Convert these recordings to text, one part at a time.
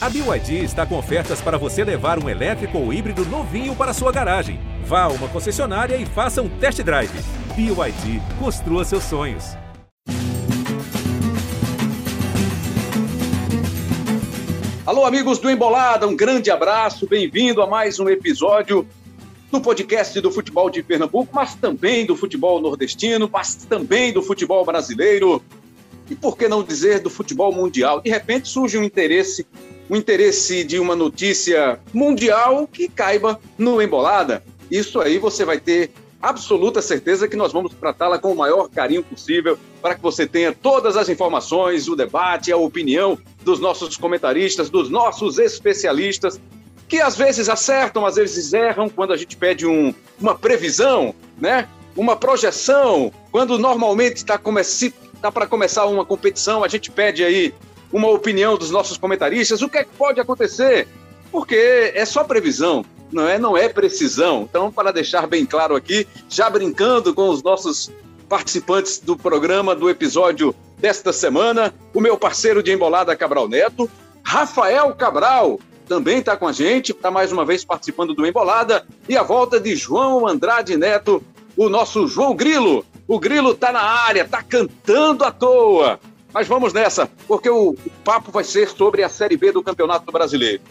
A BYD está com ofertas para você levar um elétrico ou híbrido novinho para sua garagem. Vá a uma concessionária e faça um test drive. BYD, construa seus sonhos. Alô, amigos do Embolada, um grande abraço, bem-vindo a mais um episódio do podcast do futebol de Pernambuco, mas também do futebol nordestino, mas também do futebol brasileiro e por que não dizer do futebol mundial? De repente surge um interesse, um interesse de uma notícia mundial que caiba no Embolada. Isso aí você vai ter absoluta certeza que nós vamos tratá-la com o maior carinho possível para que você tenha todas as informações, o debate, a opinião dos nossos comentaristas, dos nossos especialistas, que às vezes acertam, às vezes erram quando a gente pede um, uma previsão, né? Uma projeção, quando normalmente está começando tá para começar uma competição, a gente pede aí uma opinião dos nossos comentaristas, o que, é que pode acontecer? Porque é só previsão, não é, não é precisão. Então, para deixar bem claro aqui, já brincando com os nossos participantes do programa, do episódio desta semana, o meu parceiro de embolada Cabral Neto, Rafael Cabral, também está com a gente, está mais uma vez participando do Embolada, e a volta de João Andrade Neto, o nosso João Grilo, o Grilo tá na área, tá cantando à toa. Mas vamos nessa, porque o papo vai ser sobre a Série B do Campeonato Brasileiro.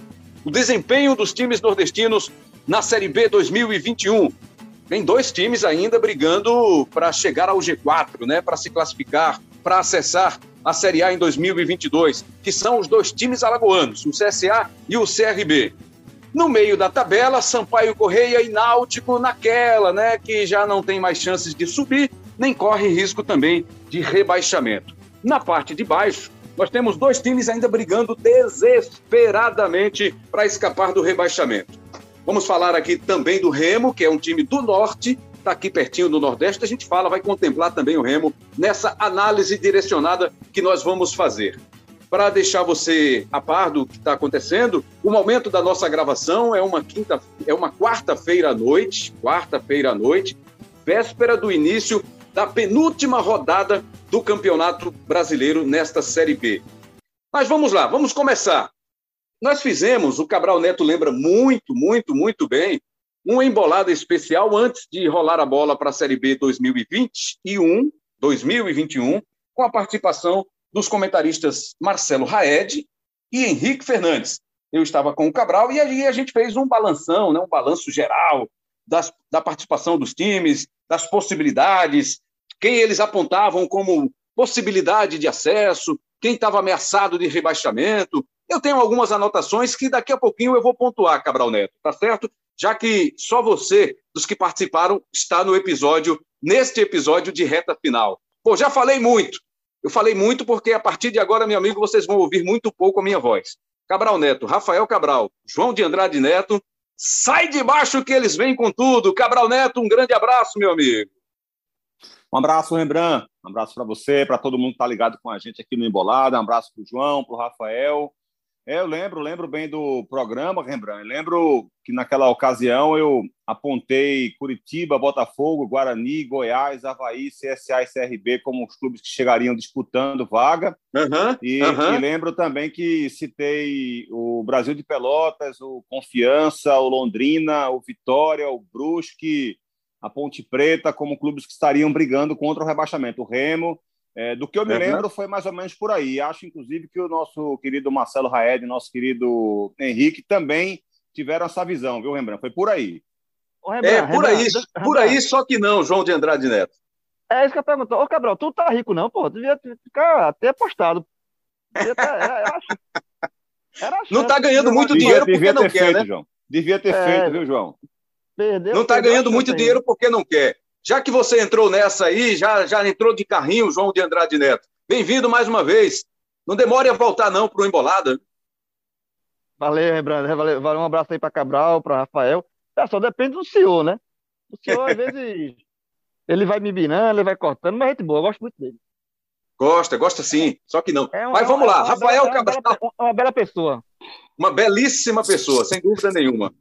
O desempenho dos times nordestinos na Série B 2021. Tem dois times ainda brigando para chegar ao G4, né, para se classificar, para acessar a Série A em 2022, que são os dois times alagoanos, o CSA e o CRB. No meio da tabela, Sampaio Correia e Náutico naquela, né, que já não tem mais chances de subir, nem corre risco também de rebaixamento. Na parte de baixo, nós temos dois times ainda brigando desesperadamente para escapar do rebaixamento. Vamos falar aqui também do Remo, que é um time do norte, está aqui pertinho do Nordeste. A gente fala, vai contemplar também o Remo nessa análise direcionada que nós vamos fazer. Para deixar você a par do que está acontecendo, o momento da nossa gravação é uma quinta, é uma quarta-feira à noite, quarta-feira à noite, véspera do início da penúltima rodada do Campeonato Brasileiro nesta Série B. Mas vamos lá, vamos começar. Nós fizemos, o Cabral Neto lembra muito, muito, muito bem, uma embolada especial antes de rolar a bola para a Série B 2021, 2021, com a participação dos comentaristas Marcelo Raed e Henrique Fernandes. Eu estava com o Cabral e aí a gente fez um balanção, né, um balanço geral das, da participação dos times, das possibilidades, quem eles apontavam como possibilidade de acesso, quem estava ameaçado de rebaixamento. Eu tenho algumas anotações que daqui a pouquinho eu vou pontuar, Cabral Neto, tá certo? Já que só você, dos que participaram, está no episódio, neste episódio de reta final. Pô, já falei muito. Eu falei muito porque a partir de agora, meu amigo, vocês vão ouvir muito pouco a minha voz. Cabral Neto, Rafael Cabral, João de Andrade Neto, sai de baixo que eles vêm com tudo. Cabral Neto, um grande abraço, meu amigo. Um abraço, Rembrandt. Um abraço para você, para todo mundo que está ligado com a gente aqui no Embolada. Um abraço para o João, para o Rafael. É, eu lembro, lembro bem do programa, Rembrandt. Lembro que naquela ocasião eu apontei Curitiba, Botafogo, Guarani, Goiás, Havaí, CSA e CRB como os clubes que chegariam disputando vaga. Uhum, e, uhum. e, lembro também que citei o Brasil de Pelotas, o Confiança, o Londrina, o Vitória, o Brusque, a Ponte Preta como clubes que estariam brigando contra o rebaixamento. O Remo, é, do que eu me uhum. lembro, foi mais ou menos por aí. Acho, inclusive, que o nosso querido Marcelo Raed, nosso querido Henrique, também tiveram essa visão, viu, Rembrandt? Foi por aí. é, por aí, por aí, só que não, João de Andrade Neto. É isso que eu pergunto. Ô, Cabral, tu tá rico não, pô? Devia ficar até apostado. Devia tá, é, acho, era não tá ganhando muito dinheiro porque devia não quer, feito, né? João. Devia ter é, feito, viu, João? Perdeu, não está ganhando muito dinheiro porque não quer. Já que você entrou nessa aí, já, já entrou de carrinho, João de Andrade Neto. Bem-vindo mais uma vez. Não demore a voltar, não, para o Embolada. Valeu, Rembrandt. Valeu, valeu, um abraço aí para Cabral, para Rafael. É, só depende do senhor, né? O senhor, às vezes, ele vai me binando, ele vai cortando, mas é gente boa, eu gosto muito dele. Gosta, gosta sim, só que não. É uma, mas vamos lá, é Rafael bela, Cabral. Uma bela, uma bela pessoa. Uma belíssima pessoa, sem dúvida nenhuma.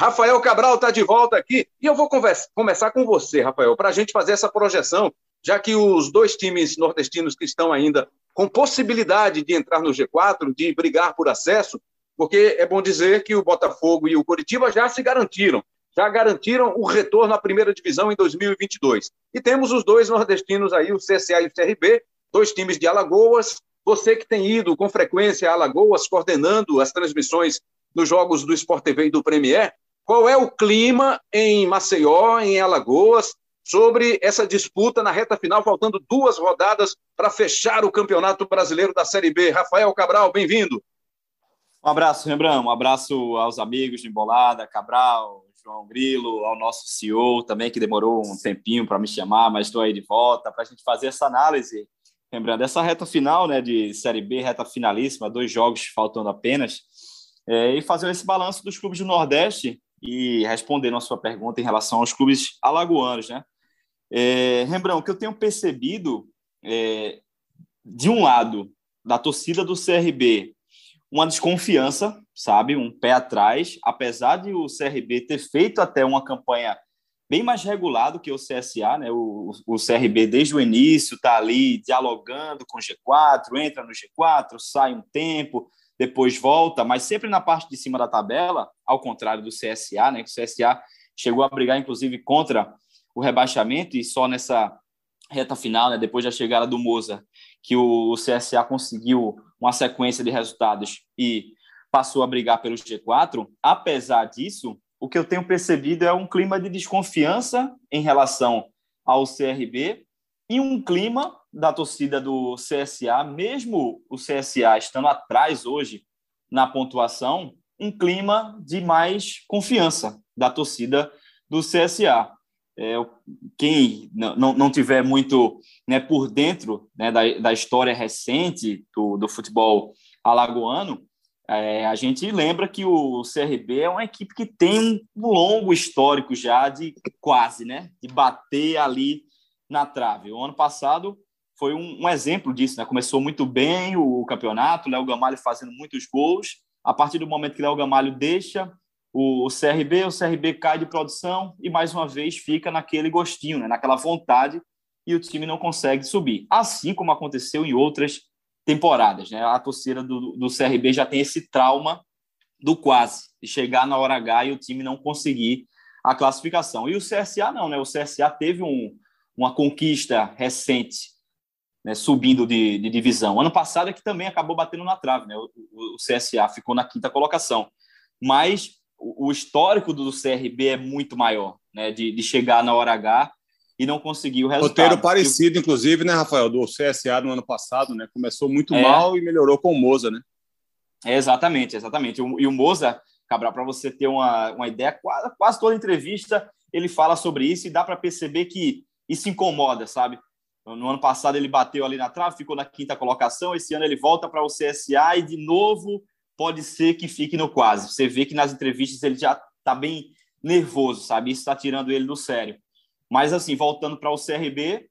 Rafael Cabral está de volta aqui e eu vou conversa, começar com você, Rafael, para a gente fazer essa projeção, já que os dois times nordestinos que estão ainda com possibilidade de entrar no G4, de brigar por acesso, porque é bom dizer que o Botafogo e o Coritiba já se garantiram, já garantiram o retorno à primeira divisão em 2022. E temos os dois nordestinos aí, o CSA e o CRB, dois times de Alagoas. Você que tem ido com frequência a Alagoas, coordenando as transmissões nos jogos do Sport TV e do Premier, qual é o clima em Maceió, em Alagoas, sobre essa disputa na reta final, faltando duas rodadas para fechar o Campeonato Brasileiro da Série B. Rafael Cabral, bem-vindo. Um abraço, Rembrandt, um abraço aos amigos de Embolada, Cabral, João Grilo, ao nosso CEO também, que demorou um tempinho para me chamar, mas estou aí de volta para a gente fazer essa análise, lembrando, essa reta final né, de Série B, reta finalíssima, dois jogos faltando apenas, é, e fazer esse balanço dos clubes do Nordeste e respondendo a sua pergunta em relação aos clubes alagoanos, né? É, Rembrandt, o que eu tenho percebido é, de um lado, da torcida do CRB, uma desconfiança, sabe? Um pé atrás, apesar de o CRB ter feito até uma campanha bem mais regular do que o CSA, né? O, o CRB desde o início está ali dialogando com o G4, entra no G4, sai um tempo, depois volta, mas sempre na parte de cima da tabela, ao contrário do CSA, né? O CSA chegou a brigar, inclusive, contra o rebaixamento e só nessa reta final, né, depois da chegada do Moza, que o, CSA conseguiu uma sequência de resultados e passou a brigar pelo G4. Apesar disso, o que eu tenho percebido é um clima de desconfiança em relação ao CRB e um clima da torcida do CSA, mesmo o CSA estando atrás hoje na pontuação, um clima de mais confiança da torcida do CSA é, quem não, não tiver muito né, por dentro né, da, da história recente do, do futebol alagoano, é, a gente lembra que o CRB é uma equipe que tem um longo histórico já de quase, né, de bater ali na trave. O ano passado foi um, um exemplo disso, né? Começou muito bem o, o campeonato, Léo Gamalho fazendo muitos gols. A partir do momento que Léo Gamalho deixa o CRB, o CRB cai de produção e mais uma vez fica naquele gostinho, né? naquela vontade e o time não consegue subir. Assim como aconteceu em outras temporadas. Né? A torcida do, do CRB já tem esse trauma do quase, de chegar na hora H e o time não conseguir a classificação. E o CSA não, né? O CSA teve um, uma conquista recente, né? subindo de, de, divisão. Ano passado é que também acabou batendo na trave, né? O, o, o CSA ficou na quinta colocação. Mas o, histórico do CRB é muito maior, né? De, de chegar na hora H e não conseguir o resultado. Roteiro parecido, inclusive, né, Rafael, do CSA no ano passado, né? Começou muito é. mal e melhorou com o Moza, né? É, exatamente, exatamente. E o Moza, Cabral, para você ter uma, uma ideia, quase, quase toda entrevista ele fala sobre isso e dá para perceber que isso incomoda, sabe? No ano passado ele bateu ali na trave, ficou na quinta colocação. Esse ano ele volta para o CSA e de novo pode ser que fique no quase. Você vê que nas entrevistas ele já está bem nervoso, sabe? Isso está tirando ele do sério. Mas, assim, voltando para o CRB,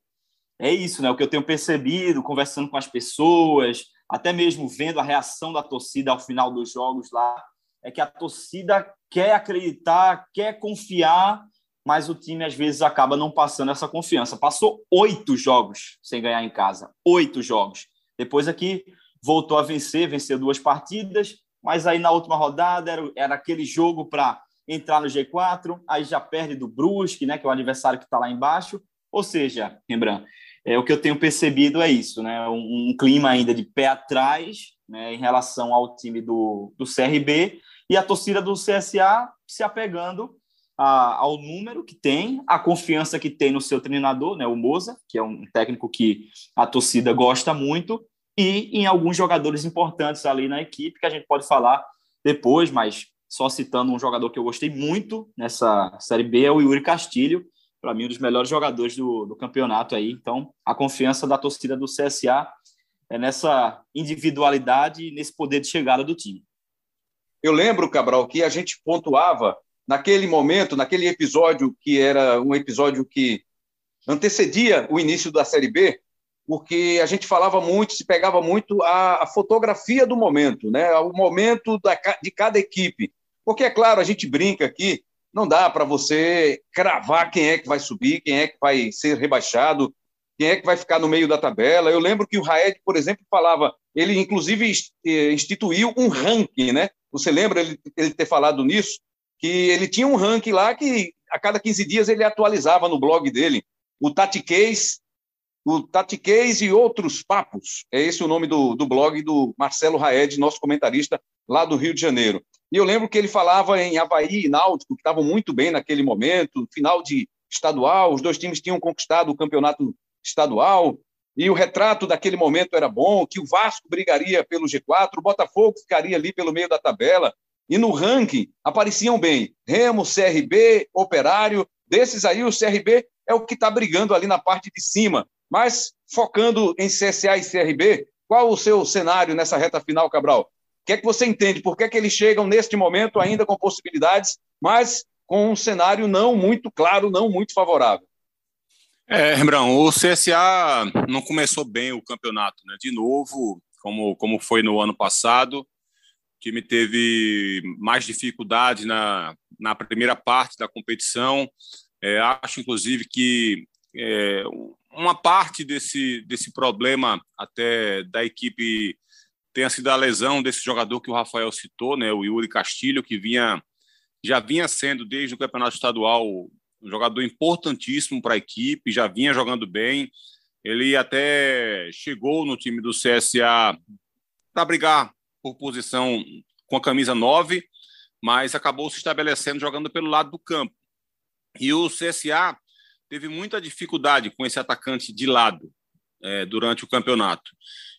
é isso, né? O que eu tenho percebido, conversando com as pessoas, até mesmo vendo a reação da torcida ao final dos jogos lá, é que a torcida quer acreditar, quer confiar, mas o time às vezes acaba não passando essa confiança. Passou oito jogos sem ganhar em casa, oito jogos. Depois aqui voltou a vencer, venceu duas partidas, mas aí na última rodada era, era aquele jogo para entrar no G4, aí já perde do Brusque, né, que é o adversário que está lá embaixo. Ou seja, Rembrandt, é, o que eu tenho percebido é isso, né, um, um clima ainda de pé atrás né, em relação ao time do, do CRB e a torcida do CSA se apegando a, ao número que tem, a confiança que tem no seu treinador, né, o Moza, que é um técnico que a torcida gosta muito, e em alguns jogadores importantes ali na equipe, que a gente pode falar depois, mas só citando um jogador que eu gostei muito nessa Série B é o Yuri Castilho, para mim um dos melhores jogadores do, do campeonato aí. Então, a confiança da torcida do CSA é nessa individualidade e nesse poder de chegada do time. Eu lembro, Cabral, que a gente pontuava naquele momento, naquele episódio que era um episódio que antecedia o início da Série B, porque a gente falava muito, se pegava muito a, a fotografia do momento, né? o momento da, de cada equipe. Porque, é claro, a gente brinca aqui, não dá para você cravar quem é que vai subir, quem é que vai ser rebaixado. quem é que vai ficar no meio da tabela. Eu lembro que o Raed, por exemplo, falava, ele inclusive eh, instituiu um ranking, né? Você lembra ele, ele ter falado nisso? Que ele tinha um ranking lá que a cada 15 dias ele atualizava no blog dele. O Tati Case, o Tati Case e outros papos. É esse o nome do, do blog do Marcelo Raed, nosso comentarista lá do Rio de Janeiro. E eu lembro que ele falava em Havaí e Náutico, que estavam muito bem naquele momento, final de estadual, os dois times tinham conquistado o campeonato estadual, e o retrato daquele momento era bom, que o Vasco brigaria pelo G4, o Botafogo ficaria ali pelo meio da tabela, e no ranking apareciam bem Remo, CRB, Operário, desses aí o CRB é o que está brigando ali na parte de cima, mas focando em CSA e CRB, qual o seu cenário nessa reta final, Cabral? O que é que você entende? Por que, é que eles chegam neste momento ainda com possibilidades, mas com um cenário não muito claro, não muito favorável? É, Rembrão, o CSA não começou bem o campeonato, né? De novo, como, como foi no ano passado, o time teve mais dificuldade na, na primeira parte da competição. É, acho, inclusive, que é, uma parte desse, desse problema até da equipe tenha sido a lesão desse jogador que o Rafael citou, né, o Yuri Castilho, que vinha já vinha sendo desde o campeonato estadual um jogador importantíssimo para a equipe, já vinha jogando bem. Ele até chegou no time do CSA para brigar por posição com a camisa 9, mas acabou se estabelecendo jogando pelo lado do campo. E o CSA teve muita dificuldade com esse atacante de lado é, durante o campeonato.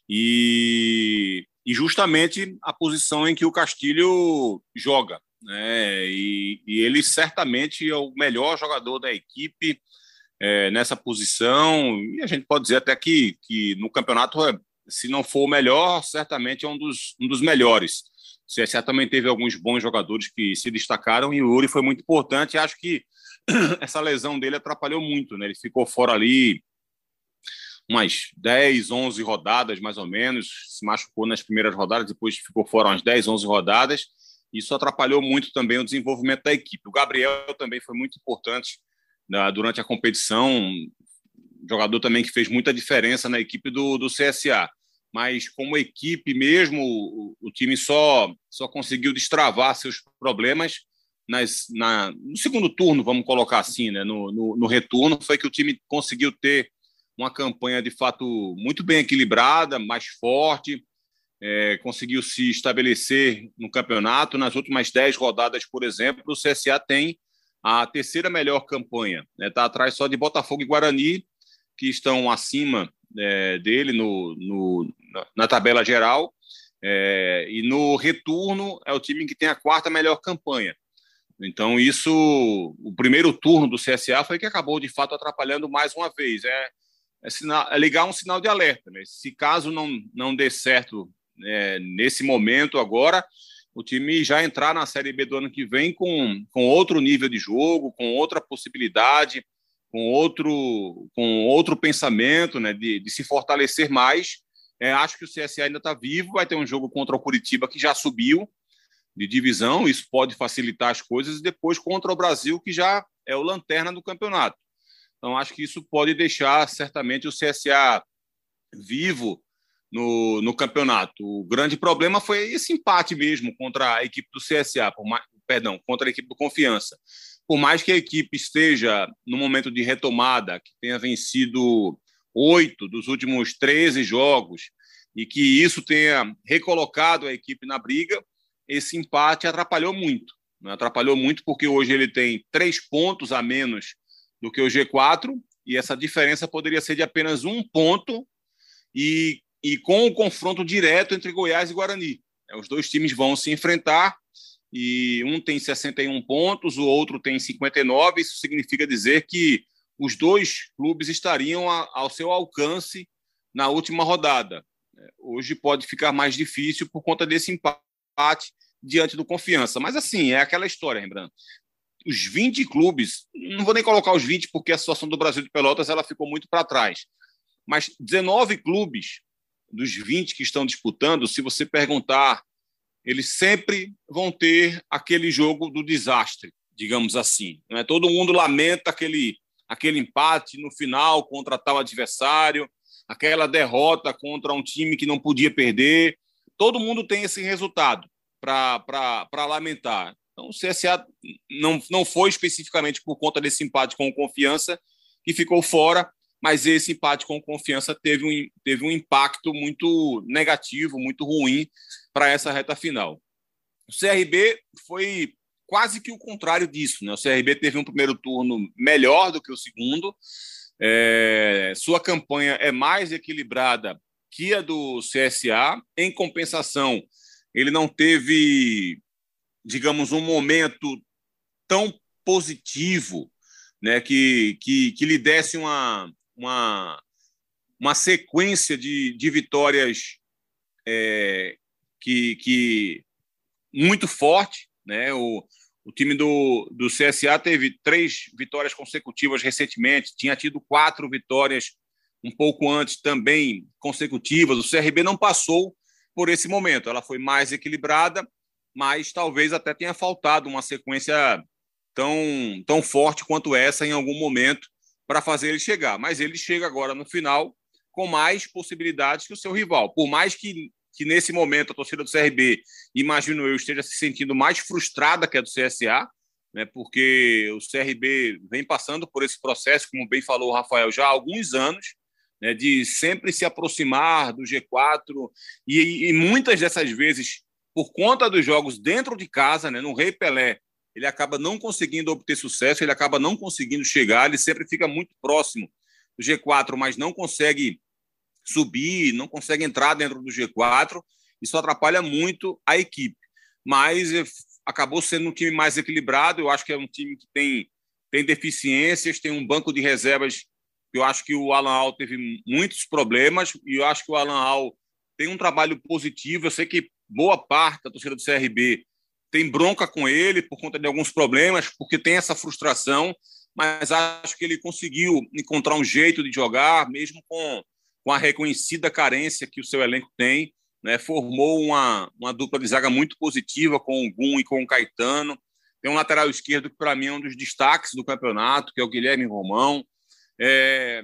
E, e justamente a posição em que o Castilho joga né? E, e, ele certamente é o melhor jogador da equipe é, nessa posição. E a gente pode dizer até que, que no campeonato, é, se não for o melhor, certamente é um dos, um dos melhores. O CSA também teve alguns bons jogadores que se destacaram e o Uri foi muito importante. Acho que essa lesão dele atrapalhou muito, né? Ele ficou fora ali umas 10, 11 rodadas, mais ou menos. Se machucou nas primeiras rodadas, depois ficou fora umas 10, 11 rodadas. Isso atrapalhou muito também o desenvolvimento da equipe. O Gabriel também foi muito importante né, durante a competição, jogador também que fez muita diferença na equipe do, do CSA. Mas como equipe mesmo, o, o time só, só conseguiu destravar seus problemas nas, na, no segundo turno, vamos colocar assim, né? no, no, no retorno, foi que o time conseguiu ter uma campanha de fato muito bem equilibrada, mais forte, é, conseguiu se estabelecer no campeonato. Nas últimas dez rodadas, por exemplo, o CSA tem a terceira melhor campanha. Está né? Tá atrás só de Botafogo e Guarani, que estão acima é, dele no, no, na tabela geral. É, e no retorno é o time que tem a quarta melhor campanha. Então, isso, o primeiro turno do CSA foi que acabou de fato atrapalhando mais uma vez. É, é, sinal, é ligar um sinal de alerta. Né? Se caso não, não dê certo é, nesse momento agora, o time já entrar na Série B do ano que vem com, com outro nível de jogo, com outra possibilidade, com outro, com outro pensamento né, de, de se fortalecer mais. É, acho que o CSA ainda está vivo, vai ter um jogo contra o Curitiba que já subiu de divisão, isso pode facilitar as coisas, e depois contra o Brasil, que já é o lanterna do campeonato. Então, acho que isso pode deixar certamente o CSA vivo no, no campeonato. O grande problema foi esse empate mesmo contra a equipe do CSA, perdão, contra a equipe do Confiança. Por mais que a equipe esteja no momento de retomada, que tenha vencido oito dos últimos 13 jogos e que isso tenha recolocado a equipe na briga, esse empate atrapalhou muito. Né? Atrapalhou muito porque hoje ele tem três pontos a menos do que o G4 e essa diferença poderia ser de apenas um ponto e e com o confronto direto entre Goiás e Guarani. É, os dois times vão se enfrentar e um tem 61 pontos, o outro tem 59. Isso significa dizer que os dois clubes estariam ao seu alcance na última rodada. É, hoje pode ficar mais difícil por conta desse empate diante do Confiança. Mas assim, é aquela história, lembrando. Os 20 clubes, não vou nem colocar os 20 porque a situação do Brasil de Pelotas ela ficou muito para trás. Mas 19 clubes dos 20 que estão disputando, se você perguntar, eles sempre vão ter aquele jogo do desastre, digamos assim. Né? Todo mundo lamenta aquele aquele empate no final contra tal adversário, aquela derrota contra um time que não podia perder. Todo mundo tem esse resultado para lamentar. Então, o CSA não, não foi especificamente por conta desse empate com confiança que ficou fora, mas esse empate com confiança teve um, teve um impacto muito negativo, muito ruim para essa reta final. O CRB foi quase que o contrário disso. Né? O CRB teve um primeiro turno melhor do que o segundo. É, sua campanha é mais equilibrada que a do CSA. Em compensação, ele não teve, digamos, um momento tão positivo né, que, que, que lhe desse uma, uma, uma sequência de, de vitórias é, que, que muito forte. Né? O, o time do, do CSA teve três vitórias consecutivas recentemente, tinha tido quatro vitórias um pouco antes também consecutivas. O CRB não passou por esse momento, ela foi mais equilibrada, mas talvez até tenha faltado uma sequência tão, tão forte quanto essa em algum momento para fazer ele chegar. Mas ele chega agora no final com mais possibilidades que o seu rival. Por mais que que nesse momento a torcida do CRB, imagino eu, esteja se sentindo mais frustrada que a do CSA, né, porque o CRB vem passando por esse processo, como bem falou o Rafael, já há alguns anos, né, de sempre se aproximar do G4 e, e, muitas dessas vezes, por conta dos jogos dentro de casa, né, no Rei Pelé, ele acaba não conseguindo obter sucesso, ele acaba não conseguindo chegar, ele sempre fica muito próximo do G4, mas não consegue subir, não consegue entrar dentro do G4. Isso atrapalha muito a equipe. Mas eh, acabou sendo um time mais equilibrado. Eu acho que é um time que tem, tem deficiências, tem um banco de reservas. Eu acho que o Alan Al teve muitos problemas e eu acho que o Alan Al tem um trabalho positivo. Eu sei que boa parte da torcida do CRB tem bronca com ele por conta de alguns problemas, porque tem essa frustração, mas acho que ele conseguiu encontrar um jeito de jogar, mesmo com com a reconhecida carência que o seu elenco tem, né, formou uma, uma dupla de zaga muito positiva com o Gum e com o Caetano. Tem um lateral esquerdo que, para mim, é um dos destaques do campeonato, que é o Guilherme Romão. É...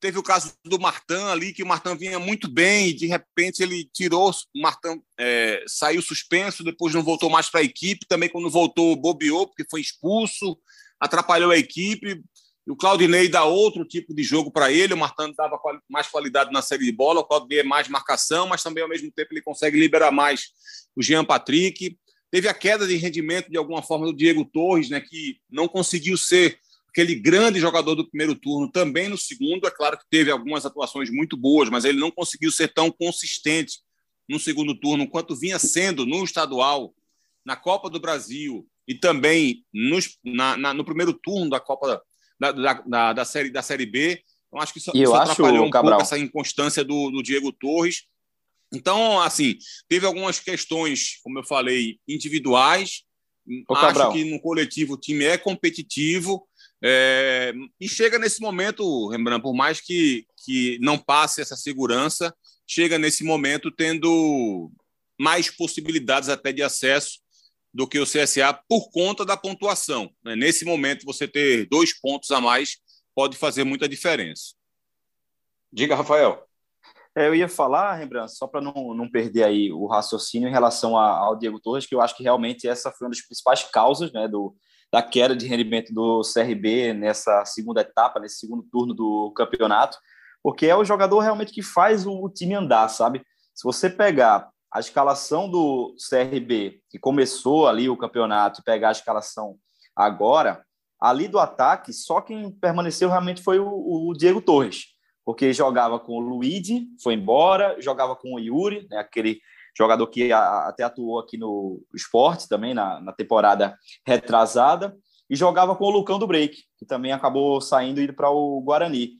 Teve o caso do Martin ali, que o Martin vinha muito bem e, de repente, ele tirou. O Martin é, saiu suspenso, depois não voltou mais para a equipe. Também, quando voltou, bobeou, porque foi expulso, atrapalhou a equipe. O Claudinei dá outro tipo de jogo para ele, o Martano dava mais qualidade na série de bola, o Claudinei é mais marcação, mas também ao mesmo tempo ele consegue liberar mais o Jean Patrick. Teve a queda de rendimento de alguma forma do Diego Torres, né, que não conseguiu ser aquele grande jogador do primeiro turno, também no segundo. É claro que teve algumas atuações muito boas, mas ele não conseguiu ser tão consistente no segundo turno quanto vinha sendo no estadual, na Copa do Brasil e também nos, na, na, no primeiro turno da Copa da, da, da, série, da Série B. Então, acho que isso, isso atrapalhou um Cabral. pouco essa inconstância do, do Diego Torres. Então, assim, teve algumas questões, como eu falei, individuais. Ô, acho Cabral. que no coletivo o time é competitivo. É, e chega nesse momento, Rembrandt, por mais que, que não passe essa segurança, chega nesse momento tendo mais possibilidades até de acesso do que o CSA por conta da pontuação. Né? Nesse momento, você ter dois pontos a mais pode fazer muita diferença. Diga, Rafael. É, eu ia falar, Rembrandt, só para não, não perder aí o raciocínio em relação a, ao Diego Torres, que eu acho que realmente essa foi uma das principais causas né, do, da queda de rendimento do CRB nessa segunda etapa, nesse segundo turno do campeonato, porque é o jogador realmente que faz o, o time andar, sabe? Se você pegar a escalação do CRB, que começou ali o campeonato, pegar a escalação agora, ali do ataque, só quem permaneceu realmente foi o, o Diego Torres, porque jogava com o Luigi, foi embora, jogava com o Yuri, né, aquele jogador que a, até atuou aqui no esporte também, na, na temporada retrasada, e jogava com o Lucão do Break, que também acabou saindo e indo para o Guarani.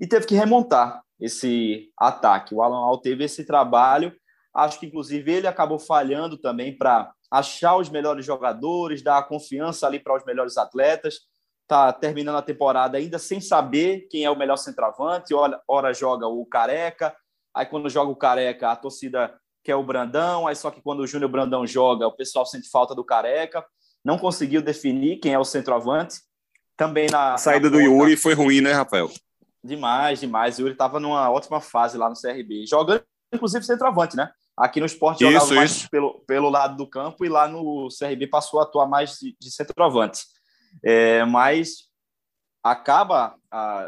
E teve que remontar esse ataque. O Alan Al teve esse trabalho Acho que, inclusive, ele acabou falhando também para achar os melhores jogadores, dar confiança ali para os melhores atletas. Está terminando a temporada ainda sem saber quem é o melhor centroavante. Ora, ora joga o Careca, aí quando joga o Careca, a torcida quer o Brandão, aí só que quando o Júnior Brandão joga, o pessoal sente falta do Careca. Não conseguiu definir quem é o centroavante. também na. A saída na do Yuri foi ruim, né, Rafael? Demais, demais. O Yuri estava numa ótima fase lá no CRB, jogando inclusive centroavante, né? Aqui no esporte jogava isso, mais isso. Pelo, pelo lado do campo e lá no CRB passou a atuar mais de, de centroavante. É, mas acaba,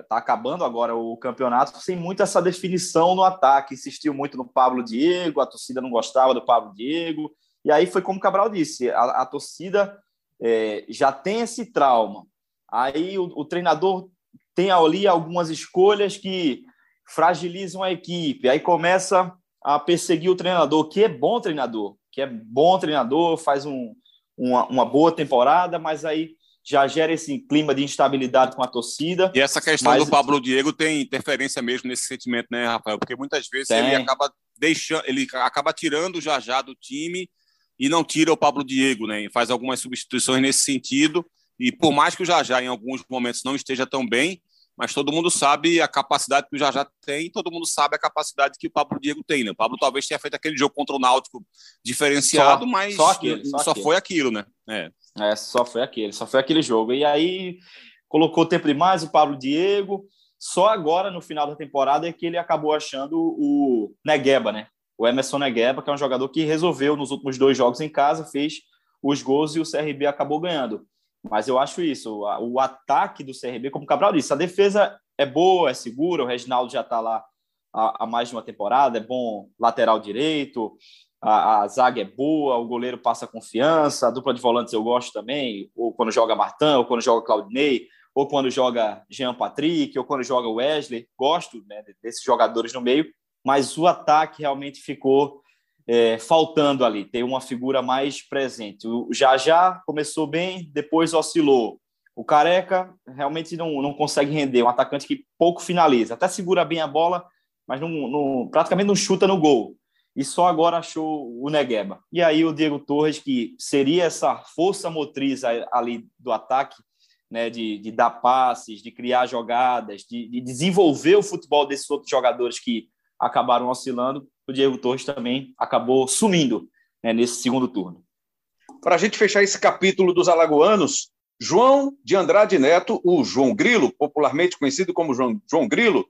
está acabando agora o campeonato sem muito essa definição no ataque. Insistiu muito no Pablo Diego, a torcida não gostava do Pablo Diego. E aí foi como o Cabral disse: a, a torcida é, já tem esse trauma. Aí o, o, treinador tem ali algumas escolhas que fragilizam a equipe. Aí começa a perseguir o treinador, que é bom treinador, que é bom treinador, faz um, uma, uma boa temporada, mas aí já gera esse clima de instabilidade com a torcida. E essa questão mas... do Pablo Diego tem interferência mesmo nesse sentimento, né, Rafael? Porque muitas vezes tem. ele acaba deixando, ele acaba tirando o Jajá do time e não tira o Pablo Diego, né? E faz algumas substituições nesse sentido. E por mais que o Jajá em alguns momentos não esteja tão bem, mas todo mundo sabe a capacidade que o Jajá tem, todo mundo sabe a capacidade que o Pablo Diego tem, né? O Pablo talvez tenha feito aquele jogo contra o Náutico diferenciado, só, mas só, aquele, só, só foi aquilo, né? É. é, só foi aquele, só foi aquele jogo. E aí colocou tempo demais o Pablo Diego. Só agora, no final da temporada, é que ele acabou achando o Negueba, né? O Emerson Negueba, que é um jogador que resolveu nos últimos dois jogos em casa, fez os gols e o CRB acabou ganhando. Mas eu acho isso, o ataque do CRB, como o Cabral disse, a defesa é boa, é segura, o Reginaldo já está lá há, mais de uma temporada, é bom lateral direito, a, a, zaga é boa, o goleiro passa confiança, a dupla de volantes eu gosto também, ou quando joga Martin, ou quando joga Claudinei, ou quando joga Jean Patrick, ou quando joga Wesley, gosto né, desses jogadores no meio, mas o ataque realmente ficou é, faltando ali, ter uma figura mais presente. O já começou bem, depois oscilou. O Careca realmente não, não consegue render, um atacante que pouco finaliza, até segura bem a bola, mas não, não, praticamente não chuta no gol. E só agora achou o Negueba. E aí o Diego Torres, que seria essa força motriz ali do ataque, né, de, de dar passes, de criar jogadas, de, de desenvolver o futebol desses outros jogadores que acabaram oscilando, o Diego Torres também acabou sumindo né, nesse segundo turno. Para a gente fechar esse capítulo dos alagoanos, João de Andrade Neto, o João Grilo, popularmente conhecido como João, João Grilo.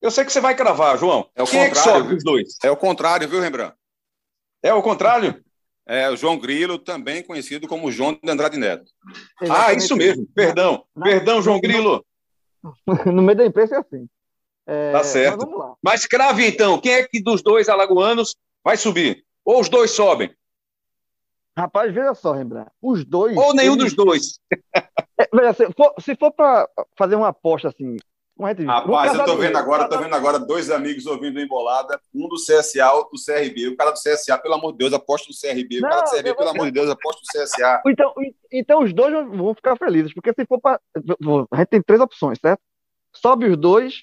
Eu sei que você vai cravar, João. É o Quem contrário, é que sobe os dois? É o contrário, viu, Rembrandt? É o contrário? É o João Grilo, também conhecido como João de Andrade Neto. Ah, isso mesmo. Perdão. Perdão, João Grilo. No meio da imprensa é assim. É, tá certo. Mas, vamos lá. mas crave então, quem é que dos dois alagoanos vai subir? Ou os dois sobem? Rapaz, veja só, Rembrandt. Os dois. Ou nenhum eles... dos dois. É, veja, se for, se for para fazer uma aposta assim. Rapaz, eu tô vendo agora, tô vendo agora dois amigos ouvindo embolada, um do CSA, outro do CRB. O cara do CSA, pelo amor de Deus, aposta no CRB. Não, o cara do CRB, pelo amor de Deus, aposta no CSA. Então, então os dois vão ficar felizes, porque se for para. A gente tem três opções, certo? Sobe os dois,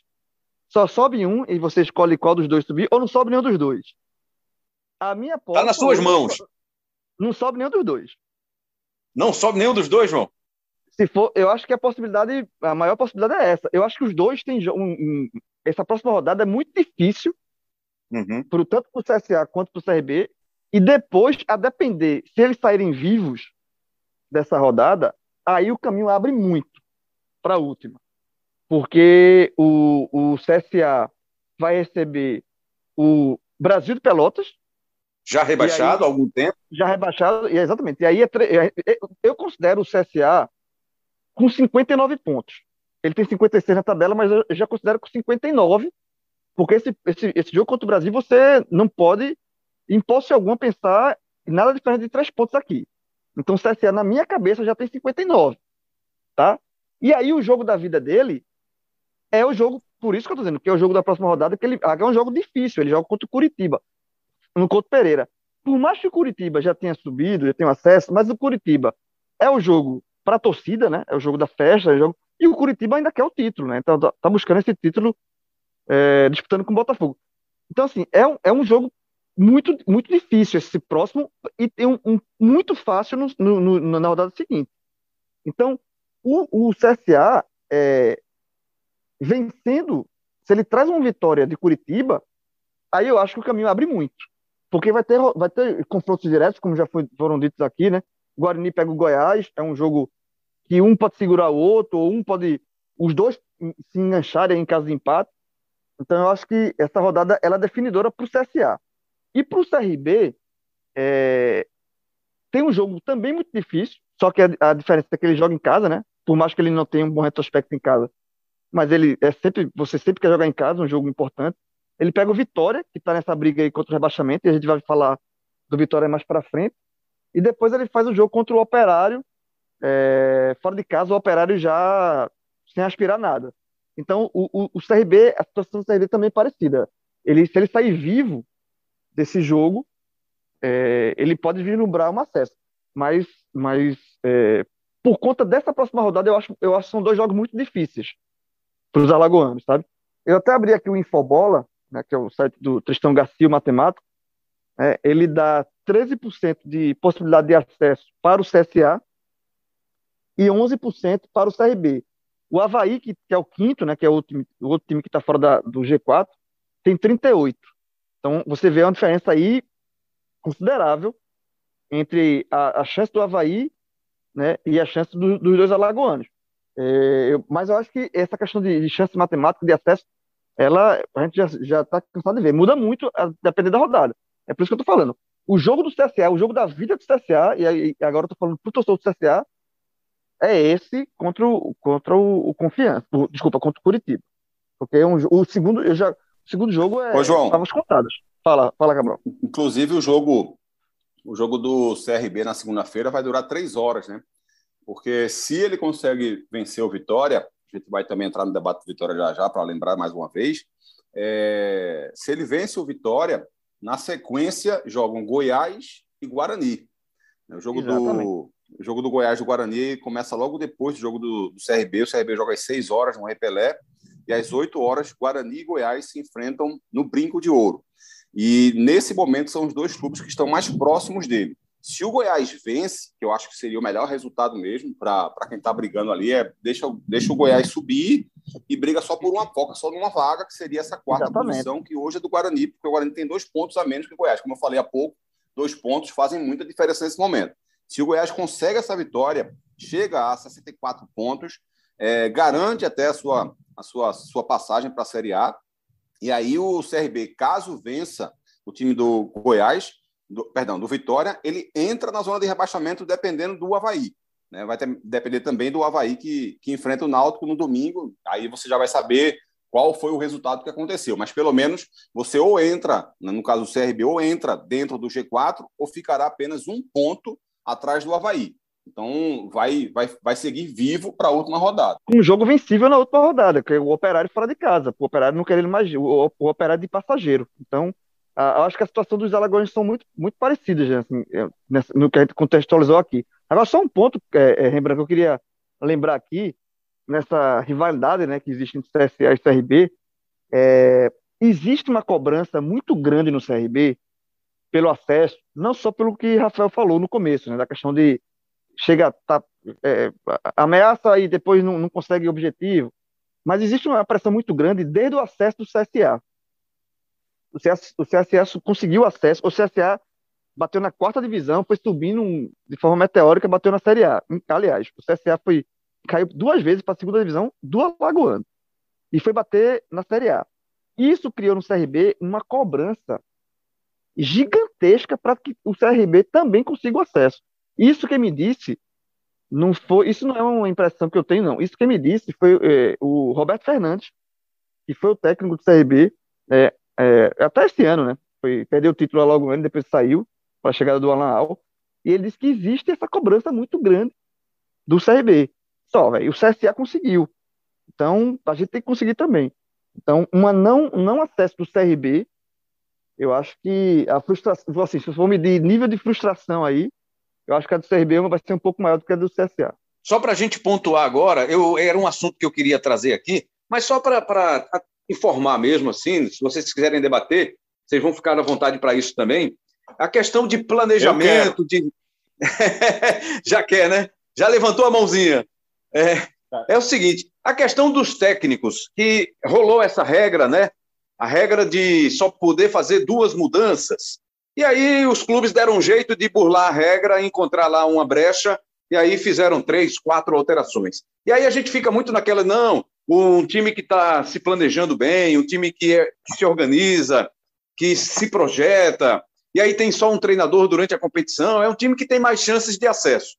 só sobe um e você escolhe qual dos dois subir, ou não sobe nenhum dos dois. A minha aposta. Está nas suas mãos. Não sobe nenhum dos dois. Não sobe nenhum dos dois, João? Se for, eu acho que a possibilidade, a maior possibilidade é essa. Eu acho que os dois têm um, um essa próxima rodada é muito difícil, uhum. pro, tanto para o CSA quanto para o CRB. E depois, a depender, se eles saírem vivos dessa rodada, aí o caminho abre muito para a última porque o, o CSA vai receber o Brasil de Pelotas. Já rebaixado há algum tempo? Já rebaixado, e exatamente. E aí é, é, é, eu considero o CSA com 59 pontos. Ele tem 56 na tabela, mas eu já considero com 59, porque esse, esse, esse jogo contra o Brasil você não pode, em posse alguma, pensar em nada diferente de três pontos aqui. Então o CSA, na minha cabeça, já tem 59. Tá? E aí o jogo da vida dele é o jogo, por isso que eu tô dizendo, que é o jogo da próxima rodada, que ele é um jogo difícil, ele joga contra o Curitiba, no Couto Pereira. Por mais que o Curitiba já tenha subido, já tenha acesso, mas o Curitiba é o jogo para a torcida, né? É o jogo da festa, é jogo... e o Curitiba ainda quer o título, né? Então tá, tá buscando esse título é, disputando com o Botafogo. Então, assim, é um, é um jogo muito, muito difícil esse próximo e tem um, um muito fácil no, no, no, na rodada seguinte. Então, o, o CSA é, vencendo, se ele traz uma vitória de Curitiba, aí eu acho que o caminho abre muito. Porque vai ter, vai ter confrontos diretos, como já foi, foram ditos aqui, né? Guarani pega o Goiás, é um jogo que um pode segurar o outro, ou um pode. Os dois se engancharem em caso de empate. Então, eu acho que essa rodada ela é definidora para o CSA. E para o CRB, é, tem um jogo também muito difícil, só que a, a, diferença é que ele joga em casa, né? Por mais que ele não tenha um bom retrospecto em casa. Mas ele é sempre, você sempre quer jogar em casa, um jogo importante. Ele pega o Vitória, que está nessa briga aí contra o rebaixamento, e a gente vai falar do Vitória mais para frente. E depois ele faz o jogo contra o Operário, é, fora de casa, o Operário já sem aspirar nada. Então, o, o, o, CRB, a situação do CRB também é parecida. Ele, se ele sair vivo desse jogo, é, ele pode vislumbrar um acesso. Mas, mas é, por conta dessa próxima rodada, eu acho, eu acho que são dois jogos muito difíceis para os alagoanos, sabe? Eu até abri aqui o Infobola, né, que é o site do Tristão Garcia, o matemático, é, ele dá 13% de possibilidade de acesso para o CSA e 11% para o CRB. O Havaí, que, que, é o quinto, né, que é o, time, o outro time que está fora da, do G4, tem 38. Então, você vê uma diferença aí considerável entre a, a chance do Havaí né, e a chance do, dos dois alagoanos. É, eu, mas eu acho que essa questão de, de, chance matemática de acesso, ela a gente já está cansado de ver. Muda muito a depender da rodada. É por isso que eu estou falando. O jogo do CSA, o jogo da vida do CSA, e, e agora eu estou falando para o torcedor do CSA, é esse contra o, contra o, o Confiança. O, desculpa, contra o Curitiba. Porque é um, o segundo, eu já, o segundo jogo é Ô, João, contadas. Fala, fala, Gabriel. Inclusive, o jogo, o jogo do CRB na segunda-feira vai durar três horas, né? Porque se ele consegue vencer o Vitória, a gente vai também entrar no debate do Vitória já já, para lembrar mais uma vez. É, se ele vence o Vitória, na sequência jogam Goiás e Guarani. O jogo do o jogo do Goiás e do Guarani começa logo depois do jogo do, do CRB. O CRB joga às 6 horas no Repelé e às 8 horas Guarani e Goiás se enfrentam no Brinco de Ouro. E nesse momento são os dois clubes que estão mais próximos dele. Se o Goiás vence, que eu acho que seria o melhor resultado mesmo para quem está brigando ali, é deixa, deixa o Goiás subir e briga só por uma foca, só numa vaga, que seria essa quarta Exatamente. posição, que hoje é do Guarani, porque o Guarani tem dois pontos a menos que o Goiás. Como eu falei há pouco, dois pontos fazem muita diferença nesse momento. Se o Goiás consegue essa vitória, chega a 64 pontos, é, garante até a sua, a sua, sua passagem para a Série A. E aí o CRB, caso vença o time do Goiás, do, perdão, do Vitória, ele entra na zona de rebaixamento dependendo do Havaí. Né? Vai ter, depender também do Havaí que, que enfrenta o Náutico no domingo. Aí você já vai saber qual foi o resultado que aconteceu. Mas pelo menos você ou entra, né, no caso do CRB, ou entra dentro do G4, ou ficará apenas um ponto atrás do Havaí. Então vai, vai, vai seguir vivo para a última rodada. Um jogo vencível na última rodada, que é o Operário fora de casa. O Operário não querendo mais o, o Operário de passageiro. Então eu acho que a situação dos Alagoas são muito, muito parecidas, né, assim, no que a gente contextualizou aqui. Agora, só um ponto, é, é, que eu queria lembrar aqui, nessa rivalidade né, que existe entre CSA e CRB, é, existe uma cobrança muito grande no CRB pelo acesso, não só pelo que Rafael falou no começo, né, da questão de chega, tá, é, ameaça e depois não, não consegue objetivo, mas existe uma pressão muito grande desde o acesso do CSA o, CS, o CSA conseguiu acesso, o CSA bateu na quarta divisão, foi subindo de forma meteórica, bateu na Série A. Aliás, o CSA foi, caiu duas vezes para a segunda divisão do Alagoano e foi bater na Série A. Isso criou no CRB uma cobrança gigantesca para que o CRB também consiga o acesso. Isso que me disse não foi, isso não é uma impressão que eu tenho não. Isso que me disse foi é, o Roberto Fernandes, que foi o técnico do CRB, é, é, até esse ano, né? Foi, perdeu o título logo ano, depois saiu para a chegada do Alan Al. E ele disse que existe essa cobrança muito grande do CRB. Só, velho, o CSA conseguiu. Então, a gente tem que conseguir também. Então, uma não, não acesso do CRB, eu acho que a frustração, assim, se eu for medir nível de frustração aí, eu acho que a do CRB vai ser um pouco maior do que a do CSA. Só para a gente pontuar agora, eu, era um assunto que eu queria trazer aqui, mas só para informar mesmo assim, se vocês quiserem debater, vocês vão ficar à vontade para isso também. A questão de planejamento, de. Já quer, né? Já levantou a mãozinha. É, é o seguinte: a questão dos técnicos, que rolou essa regra, né? A regra de só poder fazer duas mudanças. E aí os clubes deram um jeito de burlar a regra, encontrar lá uma brecha e aí fizeram três, quatro alterações. E aí a gente fica muito naquela, não, um time que está se planejando bem, um time que, é, que se organiza, que se projeta, e aí tem só um treinador durante a competição, é um time que tem mais chances de acesso.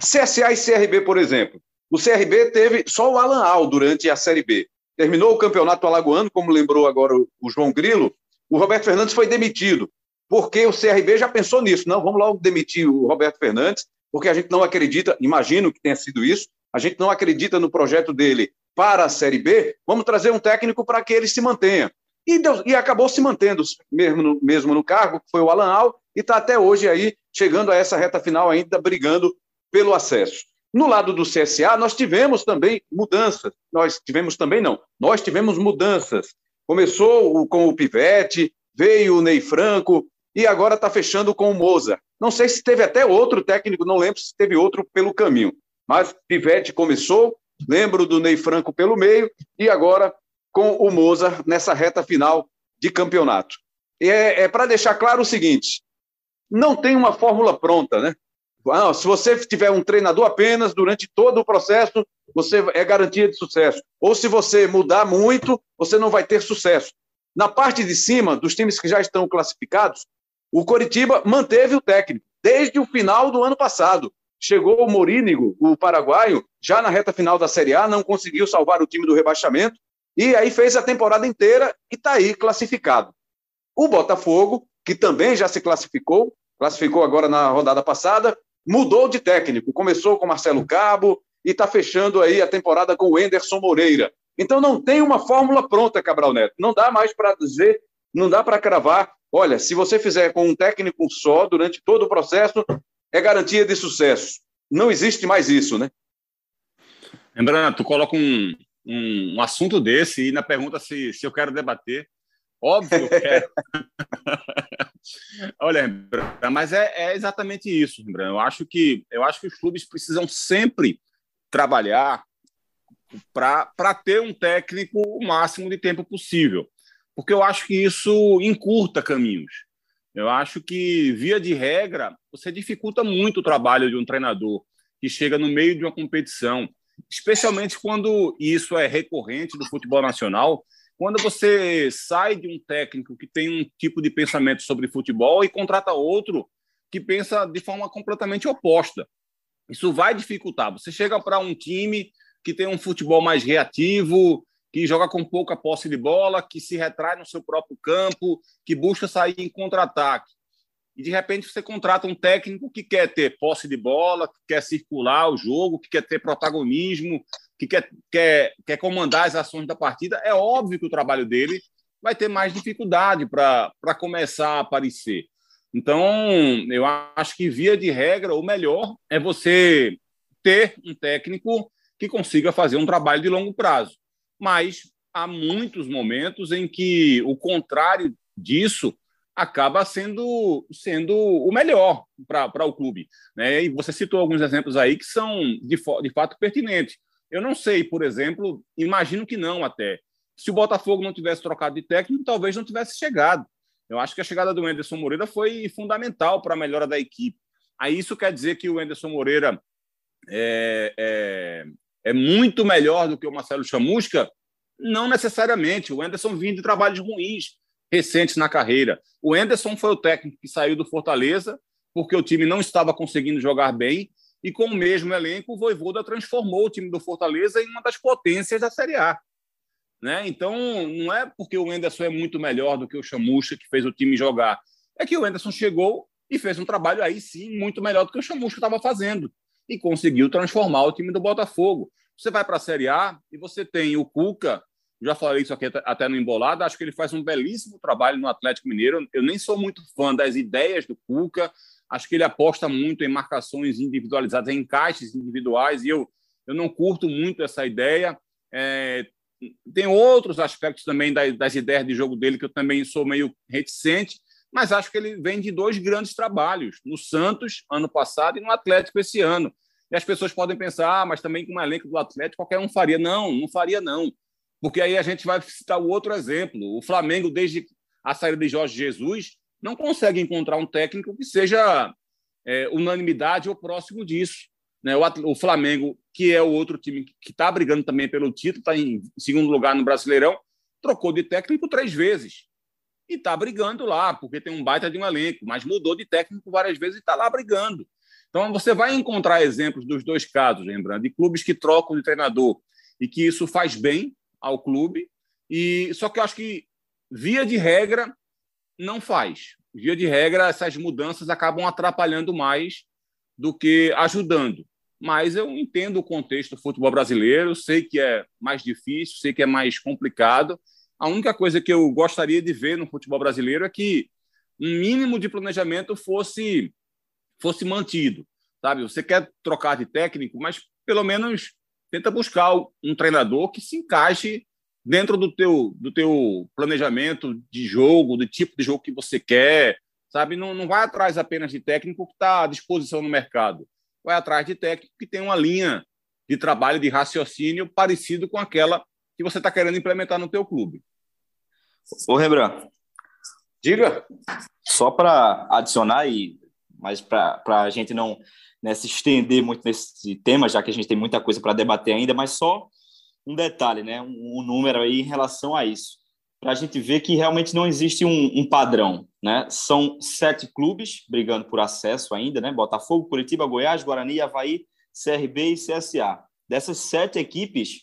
CSA e CRB, por exemplo. O CRB teve só o Alan Al durante a Série B. Terminou o campeonato alagoano, como lembrou agora o João Grilo, o Roberto Fernandes foi demitido, porque o CRB já pensou nisso. Não, vamos logo demitir o Roberto Fernandes, porque a gente não acredita, imagino que tenha sido isso, a gente não acredita no projeto dele para a Série B, vamos trazer um técnico para que ele se mantenha. E, deu, e acabou se mantendo mesmo no, mesmo no cargo, que foi o Alan Al, e está até hoje aí, chegando a essa reta final ainda, brigando pelo acesso. No lado do CSA, nós tivemos também mudanças. Nós tivemos também, não, nós tivemos mudanças. Começou com o Pivete, veio o Ney Franco, e agora está fechando com o Moza. Não sei se teve até outro técnico, não lembro se teve outro pelo caminho. Mas Pivete começou, lembro do Ney Franco pelo meio, e agora com o Moza nessa reta final de campeonato. E é, é para deixar claro o seguinte: não tem uma fórmula pronta, né? Ah, se você tiver um treinador apenas durante todo o processo, você é garantia de sucesso. Ou se você mudar muito, você não vai ter sucesso. Na parte de cima, dos times que já estão classificados, o Coritiba manteve o técnico desde o final do ano passado. Chegou o Morínigo, o paraguaio, já na reta final da Série A, não conseguiu salvar o time do rebaixamento, e aí fez a temporada inteira e está aí classificado. O Botafogo, que também já se classificou, classificou agora na rodada passada, mudou de técnico. Começou com Marcelo Cabo e está fechando aí a temporada com o Enderson Moreira. Então não tem uma fórmula pronta, Cabral Neto. Não dá mais para dizer, não dá para cravar. Olha, se você fizer com um técnico só durante todo o processo, é garantia de sucesso. Não existe mais isso, né? Lembrando, tu coloca um, um, um assunto desse e na pergunta se, se eu quero debater. Óbvio eu quero. Olha, mas é, é, exatamente isso, Rembrandt. Eu acho que eu acho que os clubes precisam sempre trabalhar para ter um técnico o máximo de tempo possível, porque eu acho que isso encurta caminhos. Eu acho que via de regra você dificulta muito o trabalho de um treinador que chega no meio de uma competição especialmente quando isso é recorrente no futebol nacional, quando você sai de um técnico que tem um tipo de pensamento sobre futebol e contrata outro que pensa de forma completamente oposta. Isso vai dificultar. Você chega para um time que tem um futebol mais reativo, que joga com pouca posse de bola, que se retrai no seu próprio campo, que busca sair em contra-ataque e de repente você contrata um técnico que quer ter posse de bola, que quer circular o jogo, que quer ter protagonismo, que quer, quer, quer comandar as ações da partida, é óbvio que o trabalho dele vai ter mais dificuldade para começar a aparecer. Então, eu acho que, via de regra, o melhor é você ter um técnico que consiga fazer um trabalho de longo prazo. Mas há muitos momentos em que o contrário disso acaba sendo, sendo o melhor para o clube. Né? E você citou alguns exemplos aí que são de, de fato pertinentes. Eu não sei, por exemplo, imagino que não até. Se o Botafogo não tivesse trocado de técnico, talvez não tivesse chegado. Eu acho que a chegada do Anderson Moreira foi fundamental para a melhora da equipe. Aí isso quer dizer que o Anderson Moreira é, é, é muito melhor do que o Marcelo Chamusca? Não necessariamente. O Anderson vinha de trabalhos ruins recentes na carreira. O Enderson foi o técnico que saiu do Fortaleza porque o time não estava conseguindo jogar bem e com o mesmo elenco o Voivoda transformou o time do Fortaleza em uma das potências da Série A. Né? Então, não é porque o Enderson é muito melhor do que o Chamusca que fez o time jogar. É que o Enderson chegou e fez um trabalho aí sim muito melhor do que o Chamusca estava fazendo e conseguiu transformar o time do Botafogo. Você vai para a Série A e você tem o Cuca já falei isso aqui até no Embolado, acho que ele faz um belíssimo trabalho no Atlético Mineiro. Eu nem sou muito fã das ideias do Cuca, acho que ele aposta muito em marcações individualizadas, em encaixes individuais, e eu, eu não curto muito essa ideia. É, tem outros aspectos também das, das ideias de jogo dele que eu também sou meio reticente, mas acho que ele vem de dois grandes trabalhos, no Santos, ano passado, e no Atlético esse ano. E as pessoas podem pensar, ah, mas também com o elenco do Atlético qualquer um faria. Não, não faria, não. Porque aí a gente vai citar o outro exemplo. O Flamengo, desde a saída de Jorge Jesus, não consegue encontrar um técnico que seja é, unanimidade ou próximo disso. Né? O, o Flamengo, que é o outro time que está brigando também pelo título, está em segundo lugar no Brasileirão, trocou de técnico três vezes. E está brigando lá, porque tem um baita de um elenco, mas mudou de técnico várias vezes e está lá brigando. Então, você vai encontrar exemplos dos dois casos, lembrando, de clubes que trocam de treinador e que isso faz bem ao clube. E Só que eu acho que, via de regra, não faz. Via de regra, essas mudanças acabam atrapalhando mais do que ajudando mas eu entendo o contexto do futebol brasileiro, sei que é mais difícil, sei que é mais complicado. A única coisa que eu gostaria de ver no futebol brasileiro é que um mínimo de planejamento fosse fosse mantido, sabe? Você quer trocar de técnico, mas pelo menos tenta buscar um treinador que se encaixe dentro do teu do teu planejamento de jogo, do tipo de jogo que você quer, sabe? Não, não vai atrás apenas de técnico que está à disposição no mercado vai atrás de técnico que tem uma linha de trabalho, de raciocínio parecido com aquela que você está querendo implementar no teu clube. Ô, Rembrandt. Diga. Só para adicionar, aí, mas para a gente não né, se estender muito nesse tema, já que a gente tem muita coisa para debater ainda, mas só um detalhe, né, um, um número aí em relação a isso para a gente ver que realmente não existe um, um, padrão. Né? São sete clubes brigando por acesso ainda, né? Botafogo, Curitiba, Goiás, Guarani, Havaí, CRB e CSA. Dessas sete equipes,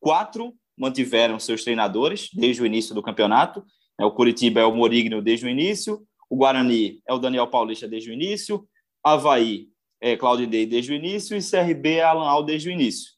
quatro mantiveram seus treinadores desde o início do campeonato. Né? O Curitiba é o Morigno desde o início, o Guarani é o Daniel Paulista desde o início, Havaí é Claudio desde o início e CRB é Alan Al desde o início.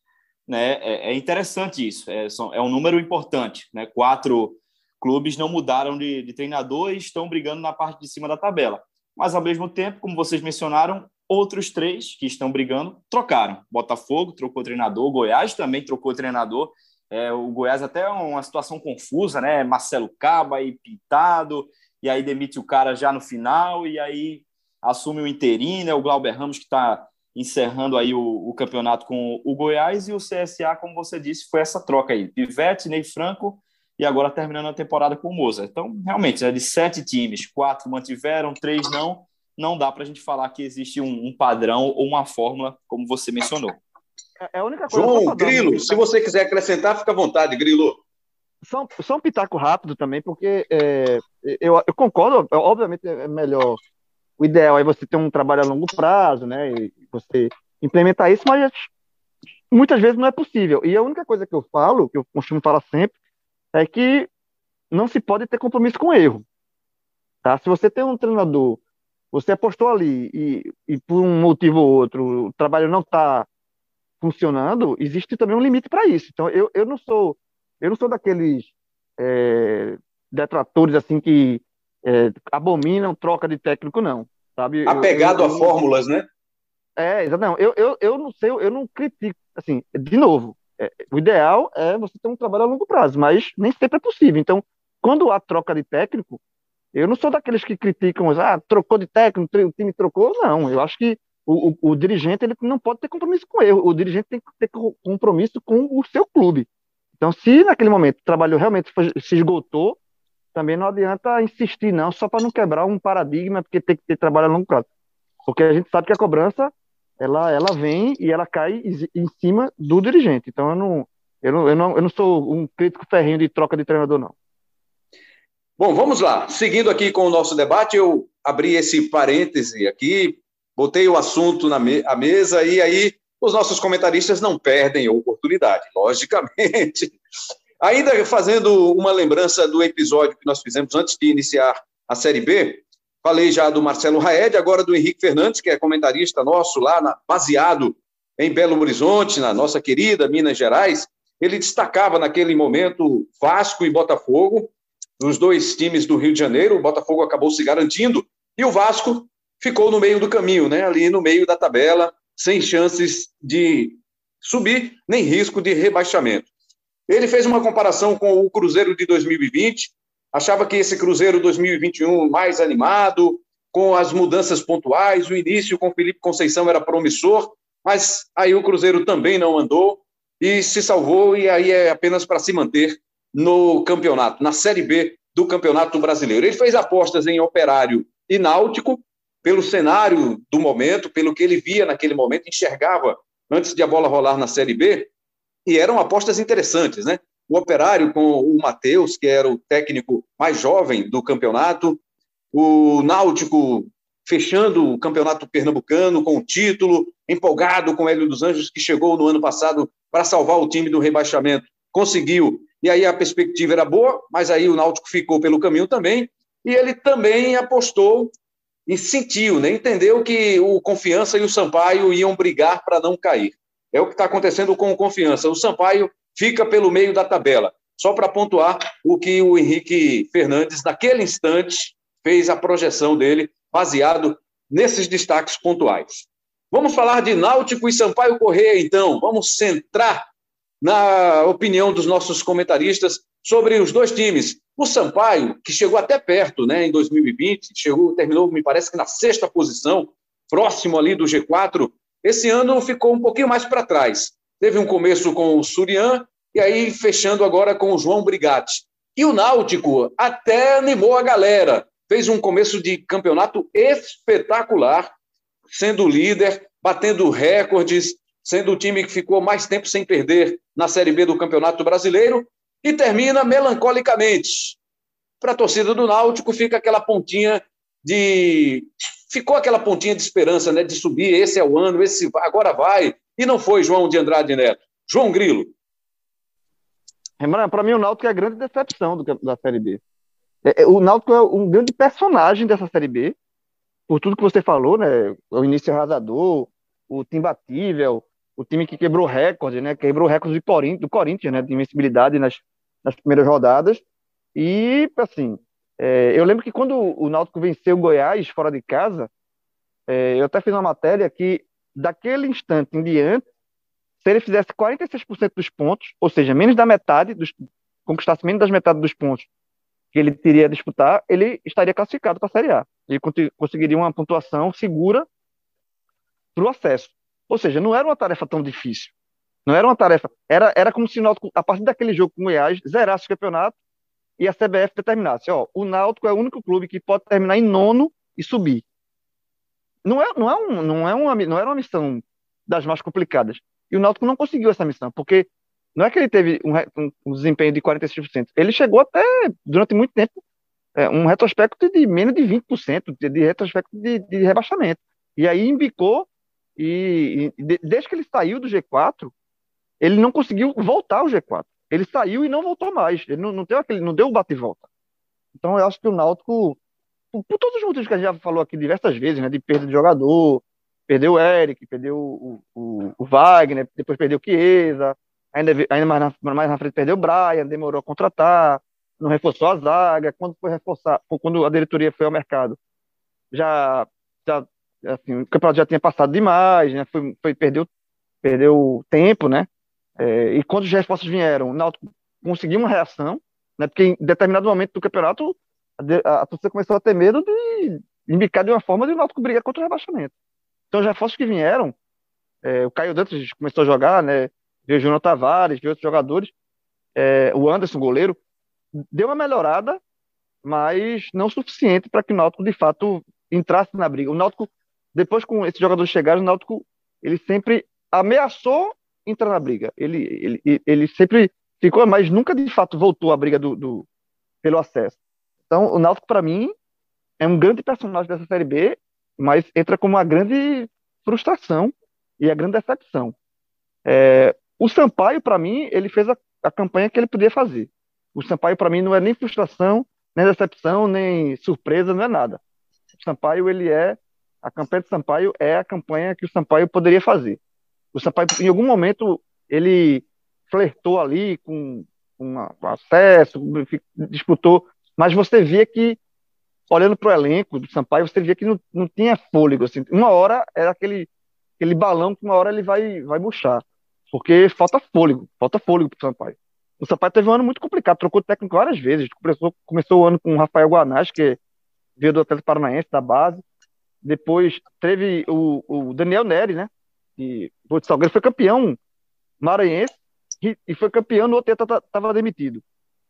Né? É, é interessante isso, é, é um número importante. Né? Quatro clubes não mudaram de, de treinador e estão brigando na parte de cima da tabela. Mas, ao mesmo tempo, como vocês mencionaram, outros três que estão brigando trocaram. Botafogo trocou treinador, Goiás também trocou treinador. É, o Goiás até é uma situação confusa, né? Marcelo Caba aí pintado, e aí demite o cara já no final, e aí assume o interino, né? o Glauber Ramos que está encerrando aí o, o, campeonato com o Goiás, e o CSA, como você disse, foi essa troca aí. Pivete, Ney Franco e agora terminando a temporada com o Moza. Então, realmente, é de sete times, quatro mantiveram, três não. Não dá para a gente falar que existe um, um, padrão ou uma fórmula, como você mencionou. É, é a única coisa João, Grilo, se você quiser acrescentar, fica à vontade, Grilo. Só, só um pitaco rápido também, porque é, eu, eu, concordo, obviamente é melhor, o ideal é você ter um trabalho a longo prazo, né, e você implementar isso, mas muitas vezes não é possível. E a única coisa que eu falo, que eu costumo falar sempre, é que não se pode ter compromisso com erro. Tá? Se você tem um treinador, você apostou ali e, e por um motivo ou outro o trabalho não está funcionando, existe também um limite para isso. Então eu, eu não sou eu não sou daqueles é, detratores assim que é, abominam troca de técnico não, sabe? Apegado eu, eu, a fórmulas, né? É, não. Eu, eu, eu não sei, eu não critico, assim, de novo, é, o ideal é você ter um trabalho a longo prazo, mas nem sempre é possível. Então, quando há troca de técnico, eu não sou daqueles que criticam, ah, trocou de técnico, o time trocou, não. Eu acho que o, o, o dirigente ele não pode ter compromisso com erro, o dirigente tem que ter compromisso com o seu clube. Então, se naquele momento o trabalho realmente se esgotou, também não adianta insistir, não, só para não quebrar um paradigma, porque tem que ter trabalho a longo prazo. Porque a gente sabe que a cobrança ela, ela vem e ela cai em cima do dirigente. Então eu não, eu não, eu não, eu não sou um crítico ferrinho de troca de treinador, não. Bom, vamos lá. Seguindo aqui com o nosso debate, eu abri esse parêntese aqui, botei o assunto na me mesa e aí os nossos comentaristas não perdem a oportunidade, logicamente. Ainda fazendo uma lembrança do episódio que nós fizemos antes de iniciar a Série B, Falei já do Marcelo Raed, agora do Henrique Fernandes, que é comentarista nosso lá, na, baseado em Belo Horizonte, na nossa querida Minas Gerais. Ele destacava naquele momento Vasco e Botafogo, os dois times do Rio de Janeiro. O Botafogo acabou se garantindo e o Vasco ficou no meio do caminho, né? ali no meio da tabela, sem chances de subir, nem risco de rebaixamento. Ele fez uma comparação com o Cruzeiro de 2020, achava que esse Cruzeiro 2021 mais animado, com as mudanças pontuais, o início com Felipe Conceição era promissor, mas aí o Cruzeiro também não andou e se salvou, e aí é apenas para se manter no campeonato, na Série B do Campeonato Brasileiro. Ele fez apostas em Operário e Náutico, pelo cenário do momento, pelo que ele via naquele momento, enxergava antes de a bola rolar na Série B, e eram apostas interessantes, né? O Operário com o Matheus, que era o técnico mais jovem do campeonato, o Náutico fechando o campeonato pernambucano com o título, empolgado com o Hélio dos Anjos, que chegou no ano passado para salvar o time do rebaixamento, conseguiu. E aí a perspectiva era boa, mas aí o Náutico ficou pelo caminho também, e ele também apostou e sentiu, né? entendeu que o Confiança e o Sampaio iam brigar para não cair. É o que está acontecendo com o Confiança. O Sampaio fica pelo meio da tabela. Só para pontuar o que o Henrique Fernandes, naquele instante, fez a projeção dele baseado nesses destaques pontuais. Vamos falar de Náutico e Sampaio Correia, então. Vamos centrar na opinião dos nossos comentaristas sobre os dois times. O Sampaio, que chegou até perto né, em 2020, chegou, terminou, me parece que na sexta posição, próximo ali do G4. Esse ano ficou um pouquinho mais para trás. Teve um começo com o Surian e aí fechando agora com o João Brigatti. E o Náutico até animou a galera fez um começo de campeonato espetacular, sendo líder, batendo recordes, sendo o time que ficou mais tempo sem perder na Série B do Campeonato Brasileiro, e termina melancolicamente. Para a torcida do Náutico fica aquela pontinha de ficou aquela pontinha de esperança, né, de subir, esse é o ano, esse agora vai, e não foi João de Andrade Neto. João Grilo. Para mim o Náutico é a grande decepção do, da Série B. É, é, o Náutico é um grande personagem dessa Série B, por tudo que você falou, né? O início arrasador, o time batível, o time que quebrou recorde, né? Quebrou recorde do Corinthians, do Corinthians né? De invencibilidade nas, nas primeiras rodadas. E, assim, é, eu lembro que quando o Náutico venceu o Goiás fora de casa, é, eu até fiz uma matéria que, daquele instante em diante, se ele fizesse 46% dos pontos, ou seja, menos da metade, dos, conquistasse menos das metades dos pontos que ele teria a disputar, ele estaria classificado para a Série A. Ele conseguiria uma pontuação segura para o acesso. Ou seja, não era uma tarefa tão difícil. Não era uma tarefa. Era, era como se o Náutico, a partir daquele jogo com o Goiás, zerasse o campeonato e a CBF determinasse: ó, o Náutico é o único clube que pode terminar em nono e subir. Não, é, não, é um, não, é uma, não era uma missão das mais complicadas. E o Náutico não conseguiu essa missão, porque não é que ele teve um, um, desempenho de 46%, ele chegou até, durante muito tempo, é, um retrospecto de menos de 20%, de, de retrospecto de, de, rebaixamento. E aí embicou, e, e de, desde que ele saiu do G4, ele não conseguiu voltar ao G4. Ele saiu e não voltou mais. Ele não, não, deu, aquele, não deu o bate e volta. Então eu acho que o Náutico, por, por, todos os motivos que a gente já falou aqui diversas vezes, né, de perda de jogador, perdeu o Eric, perdeu o, o, o Wagner, depois perdeu o Chiesa, ainda, ainda mais, na, mais na frente perdeu o Brian, demorou a contratar, não reforçou a zaga, quando foi reforçar, quando a diretoria foi ao mercado, já, já assim, o campeonato já tinha passado demais, né, foi, foi perdeu, perdeu tempo, né, é, e quando os reforços vieram, o Náutico conseguiu uma reação, né, porque em determinado momento do campeonato, a, a torcida começou a ter medo de embicar de uma forma de o Náutico brigar contra o rebaixamento. Então, os reforços que vieram, é, o Caio Dantas começou a jogar, né, veio o Júnior Tavares, veio outros jogadores, é, o Anderson, goleiro, deu uma melhorada, mas não suficiente para que o Náutico, de fato, entrasse na briga. O Náutico, depois com esses jogadores chegarem, o Náutico, ele sempre ameaçou entrar na briga. Ele, ele, ele sempre ficou, mas nunca, de fato, voltou à briga do, do pelo acesso. Então, o Náutico, para mim, é um grande personagem dessa Série B, mas entra como uma grande frustração e a grande decepção. É, o Sampaio, para mim, ele fez a, a, campanha que ele podia fazer. O Sampaio, para mim, não é nem frustração, nem decepção, nem surpresa, não é nada. O Sampaio, ele é. A campanha de Sampaio é a campanha que o Sampaio poderia fazer. O Sampaio, em algum momento, ele flertou ali com, com acesso, disputou, mas você via que, olhando para o elenco do Sampaio, você via que não, não tinha fôlego. Assim. Uma hora era aquele, aquele balão que uma hora ele vai, vai murchar. Porque falta fôlego, falta fôlego pro Sampaio. O Sampaio teve um ano muito complicado, trocou técnico várias vezes. Começou, começou o ano com o Rafael Guanás, que veio do Atlético Paranaense, da base. Depois teve o, o Daniel Neri, né? Que o Salgueiro foi campeão maranhense e, e foi campeão no outro estava demitido.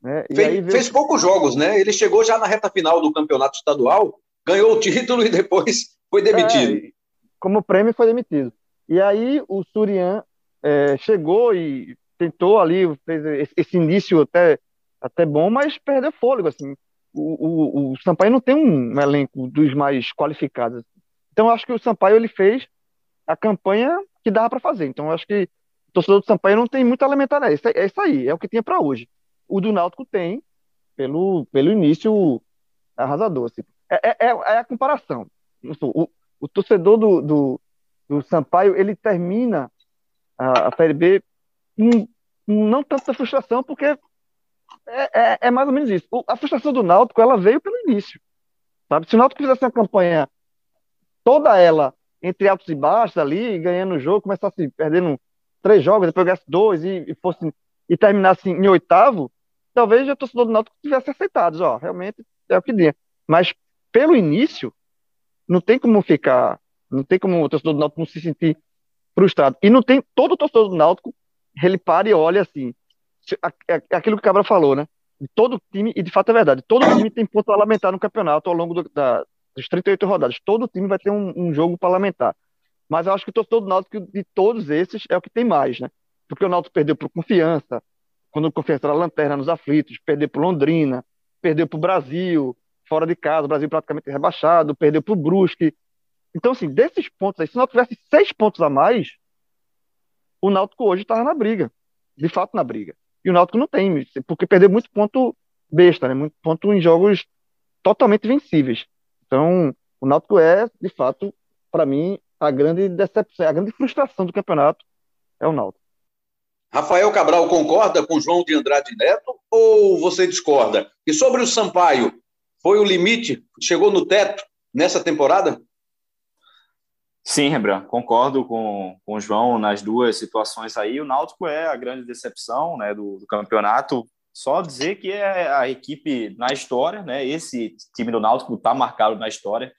Né? Fez, veio... fez poucos jogos, né? Ele chegou já na reta final do campeonato estadual, ganhou o título e depois Foi demitido. É, como prêmio, foi demitido. E aí o Surian é, chegou e tentou ali, fez esse, esse, início até, até bom, mas perdeu fôlego, assim. O, o, o Sampaio não tem um elenco dos mais qualificados. Então, eu acho que o Sampaio ele fez a campanha que dava para fazer. Então, eu acho que o torcedor do Sampaio não tem muito a lamentar? É, é isso aí, é o que tinha para hoje. O do Náutico tem, pelo, pelo início arrasador. Assim. É, é, é, é a comparação. O, o torcedor do, do, do, Sampaio, ele termina a, a Série B com, com não tanta frustração, porque é, é, é, mais ou menos isso. O, a frustração do Náutico, ela veio pelo início. Sabe? Se o Náutico fizesse uma campanha toda ela entre altos e baixos ali, ganhando o jogo, começasse perdendo três jogos, depois ganhasse dois e, e fosse e terminasse em oitavo, talvez o torcedor do Náutico tivesse aceitado, ó, realmente é o que tinha. Mas pelo início, não tem como ficar, não tem como o torcedor do Náutico não se sentir frustrado. E não tem todo o torcedor do Náutico, ele para e olha assim, aquilo que o Cabra falou, né? Todo time, e de fato é verdade, todo time tem ponto parlamentar no campeonato ao longo do, da, das 38 rodadas. Todo time vai ter um, um jogo parlamentar. Mas eu acho que o torcedor do Náutico, de todos esses, é o que tem mais, né? Porque o Náutico perdeu por confiança, quando o confiança era lanterna nos aflitos, perdeu por Londrina, perdeu para o Brasil, fora de casa, o Brasil praticamente rebaixado, perdeu para o Brusque. Então, assim, desses pontos aí, se o Náutico tivesse seis pontos a mais, o Náutico hoje estava na briga, de fato na briga. E o Náutico não tem, porque perdeu muito ponto besta, né? Muito ponto em jogos totalmente vencíveis. Então, o Náutico é, de fato, para mim, a grande decepção, a grande frustração do campeonato é o Náutico. Rafael Cabral concorda com João de Andrade Neto ou você discorda? E sobre o Sampaio, foi o limite? Chegou no teto nessa temporada? Sim, Rembrandt, concordo com, com o João nas duas situações aí. O Náutico é a grande decepção né, do, do campeonato. Só dizer que é a equipe na história, né? Esse time do Náutico está marcado na história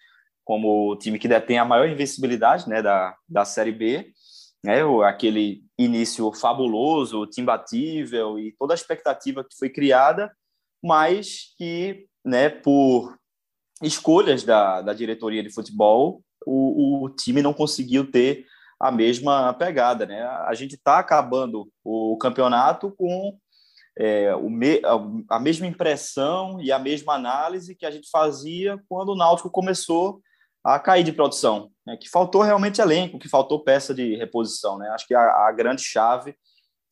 como o time que detém a maior invencibilidade né, da, da Série B né, aquele início fabuloso, imbatível e toda a expectativa que foi criada, mas que, né, por escolhas da, da diretoria de futebol, o, o time não conseguiu ter a mesma pegada. Né? A gente está acabando o campeonato com é, o me, a, a mesma impressão e a mesma análise que a gente fazia quando o Náutico começou a cair de produção, né? que faltou realmente elenco, que faltou peça de reposição. Né? Acho que a, a grande chave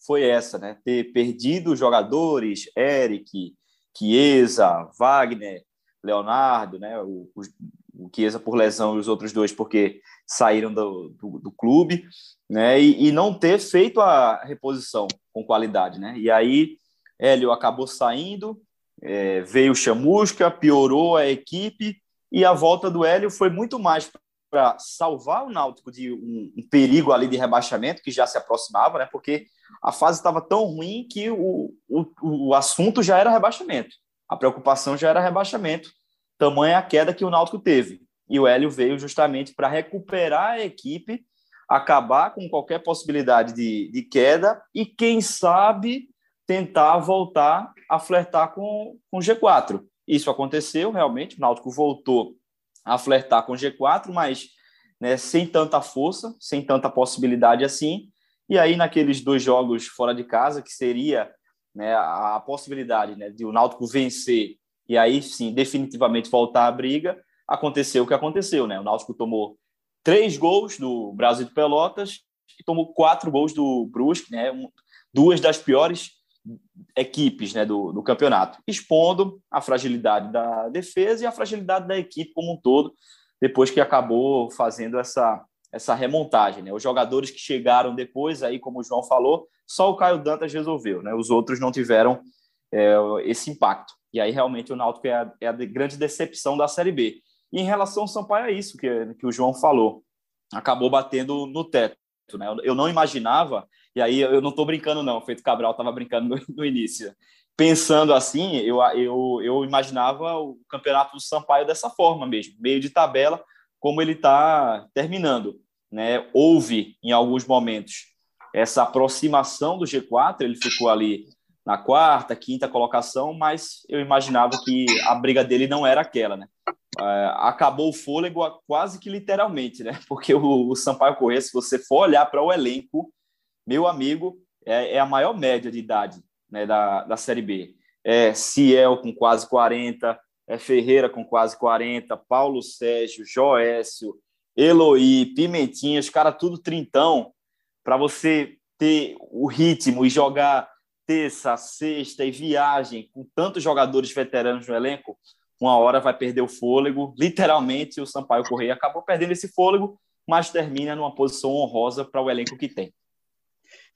foi essa, né? ter perdido jogadores, Eric, Chiesa, Wagner, Leonardo, né? o, o, o Chiesa por lesão e os outros dois porque saíram do, do, do clube, né? E, e, não ter feito a reposição com qualidade. Né? E aí Hélio acabou saindo, é, veio Chamusca, piorou a equipe, e a volta do Hélio foi muito mais para salvar o Náutico de um, um, perigo ali de rebaixamento que já se aproximava, né? Porque a fase estava tão ruim que o, o, o assunto já era rebaixamento. A preocupação já era rebaixamento. Tamanha a queda que o Náutico teve. E o Hélio veio justamente para recuperar a equipe, acabar com qualquer possibilidade de, de queda e, quem sabe, tentar voltar a flertar com, o G4. Isso aconteceu realmente, o Náutico voltou a flertar com o G4, mas né, sem tanta força, sem tanta possibilidade assim. E aí, naqueles dois jogos fora de casa, que seria né, a possibilidade né, de o Náutico vencer e aí sim definitivamente voltar à briga, aconteceu o que aconteceu. Né? O Náutico tomou três gols do Brasil de Pelotas e tomou quatro gols do Brusque, né? Um, duas das piores equipes né, do, do campeonato, expondo a fragilidade da defesa e a fragilidade da equipe como um todo, depois que acabou fazendo essa, essa remontagem. Né? Os jogadores que chegaram depois, aí, como o João falou, só o Caio Dantas resolveu, né? os outros não tiveram é, esse impacto. E aí, realmente, o Náutico é a, é a grande decepção da Série B. E em relação ao Sampaio, é isso que, que o João falou. Acabou batendo no teto. Né? Eu não imaginava e aí eu não estou brincando, não. Feito Cabral estava brincando no, no, início. Pensando assim, eu, eu, eu imaginava o campeonato do Sampaio dessa forma mesmo, meio de tabela, como ele está terminando. Né? Houve, em alguns momentos, essa aproximação do G4, ele ficou ali na quarta, quinta colocação, mas eu imaginava que a briga dele não era aquela, né? É, acabou o fôlego quase que literalmente, né? Porque o, o Sampaio Corrêa, se você for olhar para o elenco, meu amigo, é, é, a maior média de idade né, da, da Série B. É Ciel com quase 40, é Ferreira com quase 40, Paulo Sérgio, Joécio, Eloy, Pimentinha, os caras tudo trintão, para você ter o ritmo e jogar terça, sexta e viagem com tantos jogadores veteranos no elenco, uma hora vai perder o fôlego. Literalmente, o Sampaio Correia acabou perdendo esse fôlego, mas termina numa posição honrosa para o elenco que tem.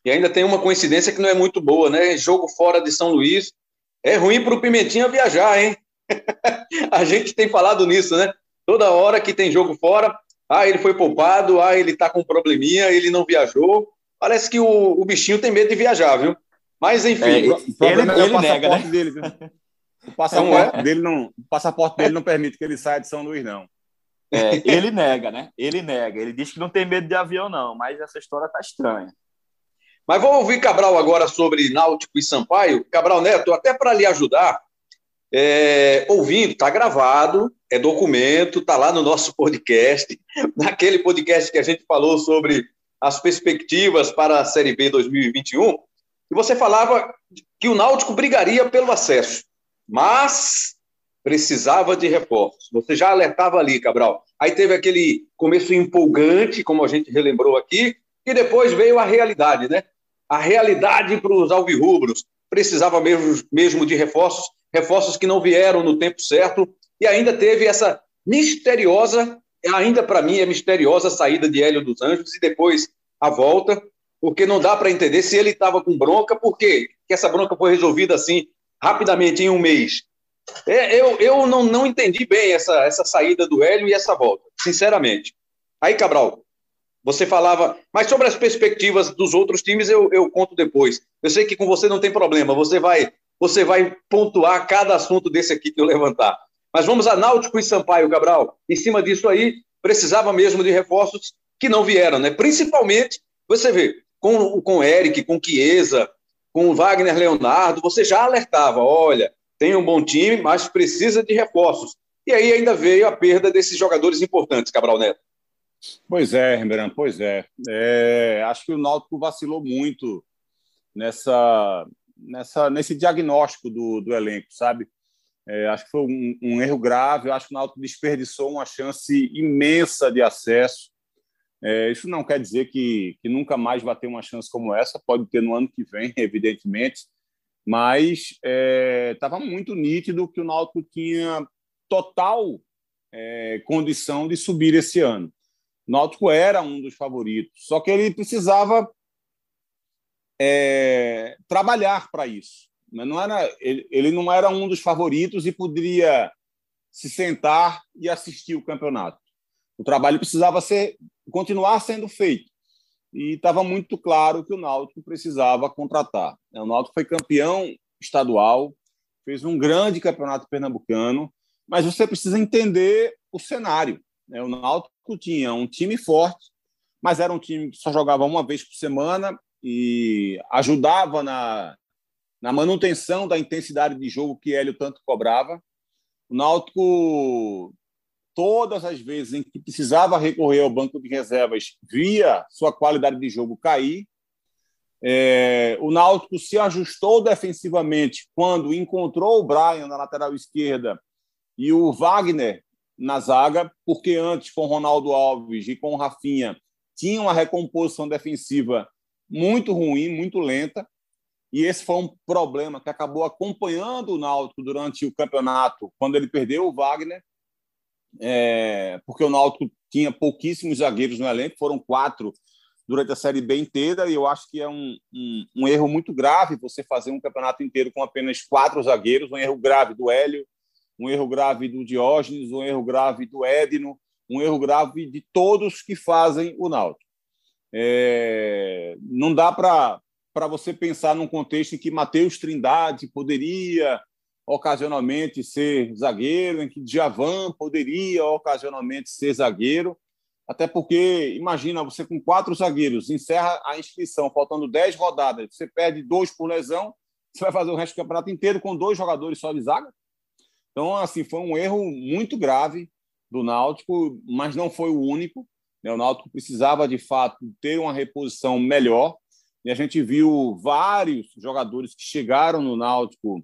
E ainda tem uma coincidência que não é muito boa, né? Jogo fora de São Luís. É ruim para o Pimentinha viajar, hein? a gente tem falado nisso, né? Toda hora que tem jogo fora, ah, ele foi poupado, ah, ele tá com probleminha, ele não viajou. Parece que o, o bichinho tem medo de viajar, viu? Mas enfim. É, ele, ele, é ele nega, né? Dele? O passaporte, é? dele não, o passaporte dele não permite que ele saia de São Luís, não. É, ele nega, né? Ele nega. Ele diz que não tem medo de avião, não, mas essa história tá estranha. Mas vamos ouvir Cabral agora sobre Náutico e Sampaio. Cabral Neto, até para lhe ajudar, é, ouvindo, está gravado, é documento, está lá no nosso podcast, naquele podcast que a gente falou sobre as perspectivas para a Série B 2021, e você falava que o Náutico brigaria pelo acesso, mas precisava de reforços. Você já alertava ali, Cabral. Aí teve aquele começo empolgante, como a gente relembrou aqui, e depois veio a realidade, né? a realidade para os alvirrubros. Precisava mesmo, mesmo de reforços, reforços que não vieram no tempo certo, e ainda teve essa misteriosa, ainda para mim é misteriosa saída de Hélio dos Anjos e depois a volta, porque não dá para entender se ele estava com bronca, por quê? Que essa bronca foi resolvida assim, rapidamente, em um mês. É, eu eu não, não entendi bem essa, essa saída do Hélio e essa volta, sinceramente. Aí, Cabral, você falava, mas sobre as perspectivas dos outros times eu, eu conto depois. Eu sei que com você não tem problema, você vai você vai pontuar cada assunto desse aqui que eu levantar. Mas vamos a Náutico e Sampaio, Cabral. Em cima disso aí, precisava mesmo de reforços que não vieram, né? Principalmente, você vê, com, com o Eric, com Chiesa, com o Wagner Leonardo, você já alertava, olha, tem um bom time, mas precisa de reforços. E aí ainda veio a perda desses jogadores importantes, Cabral Neto. Pois é, Rembrandt, pois é. é. Acho que o Náutico vacilou muito nessa, nessa, nesse diagnóstico do, do elenco, sabe? É, acho que foi um, um, erro grave. acho que o Náutico desperdiçou uma chance imensa de acesso. É, isso não quer dizer que, que nunca mais vai ter uma chance como essa. Pode ter no ano que vem, evidentemente. Mas estava é, muito nítido que o Náutico tinha total é, condição de subir esse ano. O Náutico era um dos favoritos, só que ele precisava é, trabalhar para isso. Mas não era, ele, ele não era um dos favoritos e poderia se sentar e assistir o campeonato. O trabalho precisava ser continuar sendo feito. E estava muito claro que o Náutico precisava contratar. O Náutico foi campeão estadual, fez um grande campeonato pernambucano, mas você precisa entender o cenário. Né? O Náutico tinha um time forte, mas era um time que só jogava uma vez por semana e ajudava na, na manutenção da intensidade de jogo que Hélio tanto cobrava. O Náutico, todas as vezes em que precisava recorrer ao banco de reservas, via sua qualidade de jogo cair. É, o Náutico se ajustou defensivamente quando encontrou o Brian na lateral esquerda e o Wagner na zaga, porque antes com Ronaldo Alves e com Rafinha tinha uma recomposição defensiva muito ruim, muito lenta, e esse foi um problema que acabou acompanhando o Náutico durante o campeonato, quando ele perdeu o Wagner, é, porque o Náutico tinha pouquíssimos zagueiros no elenco, foram quatro durante a Série B inteira, e eu acho que é um, um, um erro muito grave você fazer um campeonato inteiro com apenas quatro zagueiros, um erro grave do Hélio, um erro grave do Diógenes, um erro grave do Edno, um erro grave de todos que fazem o Náutico. É, não dá para você pensar num contexto em que Matheus Trindade poderia ocasionalmente ser zagueiro, em que Djavan poderia ocasionalmente ser zagueiro, até porque, imagina, você com quatro zagueiros, encerra a inscrição, faltando dez rodadas, você perde dois por lesão, Você vai fazer o resto do campeonato inteiro com dois jogadores só de zaga? Então, assim, foi um erro muito grave do Náutico, mas não foi o único. Né? O Náutico precisava, de fato, ter uma reposição melhor. E a gente viu vários jogadores que chegaram no Náutico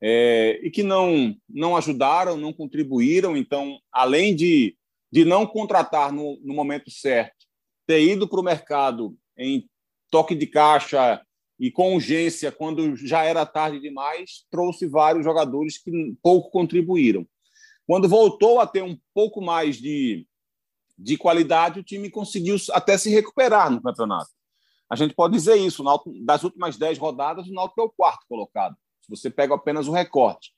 é, e que não, não ajudaram, não contribuíram. Então, além de, de não contratar no, no momento certo, ter ido para o mercado em toque de caixa e com urgência, quando já era tarde demais, trouxe vários jogadores que pouco contribuíram. Quando voltou a ter um pouco mais de, de qualidade, o time conseguiu até se recuperar no campeonato. A gente pode dizer isso, das últimas dez rodadas, o Náutico é o quarto colocado. Se você pega apenas o recorte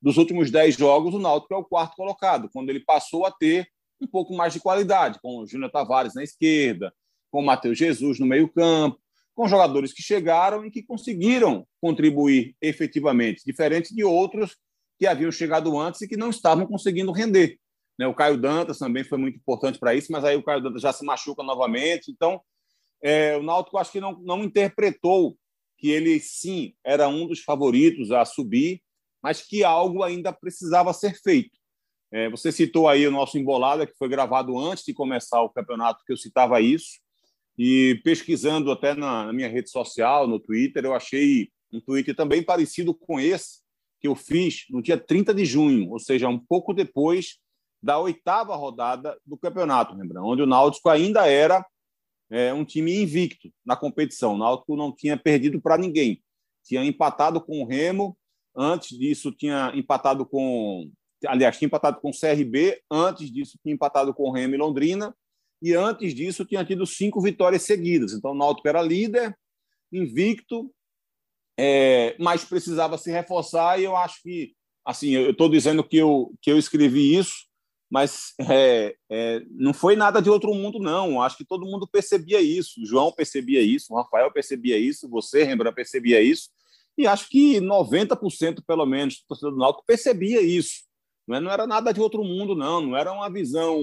dos últimos dez jogos, o Náutico é o quarto colocado, quando ele passou a ter um pouco mais de qualidade, com o Júnior Tavares na esquerda, com o Matheus Jesus no meio-campo, com jogadores que chegaram e que conseguiram contribuir efetivamente, diferente de outros que haviam chegado antes e que não estavam conseguindo render. Né? O Caio Dantas também foi muito importante para isso, mas aí o Caio Dantas já se machuca novamente. Então, é, o Náutico acho que não, não interpretou que ele sim era um dos favoritos a subir, mas que algo ainda precisava ser feito. É, você citou aí o nosso Embolada, que foi gravado antes de começar o campeonato, que eu citava isso. E pesquisando até na, na minha rede social, no Twitter, eu achei um tweet também parecido com esse que eu fiz no dia 30 de junho, ou seja, um pouco depois da oitava rodada do campeonato, lembrando, onde o Náutico ainda era é, um time invicto na competição. O Náutico não tinha perdido para ninguém. Tinha empatado com o Remo, antes disso tinha empatado com... Aliás, tinha empatado com o CRB, antes disso tinha empatado com o Remo e Londrina, e antes disso tinha tido cinco vitórias seguidas. Então o Náutico era líder, invicto, é, mas precisava se reforçar e eu acho que, assim, eu estou dizendo que eu, que eu escrevi isso, mas é, é, não foi nada de outro mundo, não. Acho que todo mundo percebia isso. O João percebia isso, o Rafael percebia isso, você, Rembrandt, percebia isso. E acho que 90% pelo menos do torcedor do Náutico percebia isso. Não, é, não era nada de outro mundo, não. Não era uma visão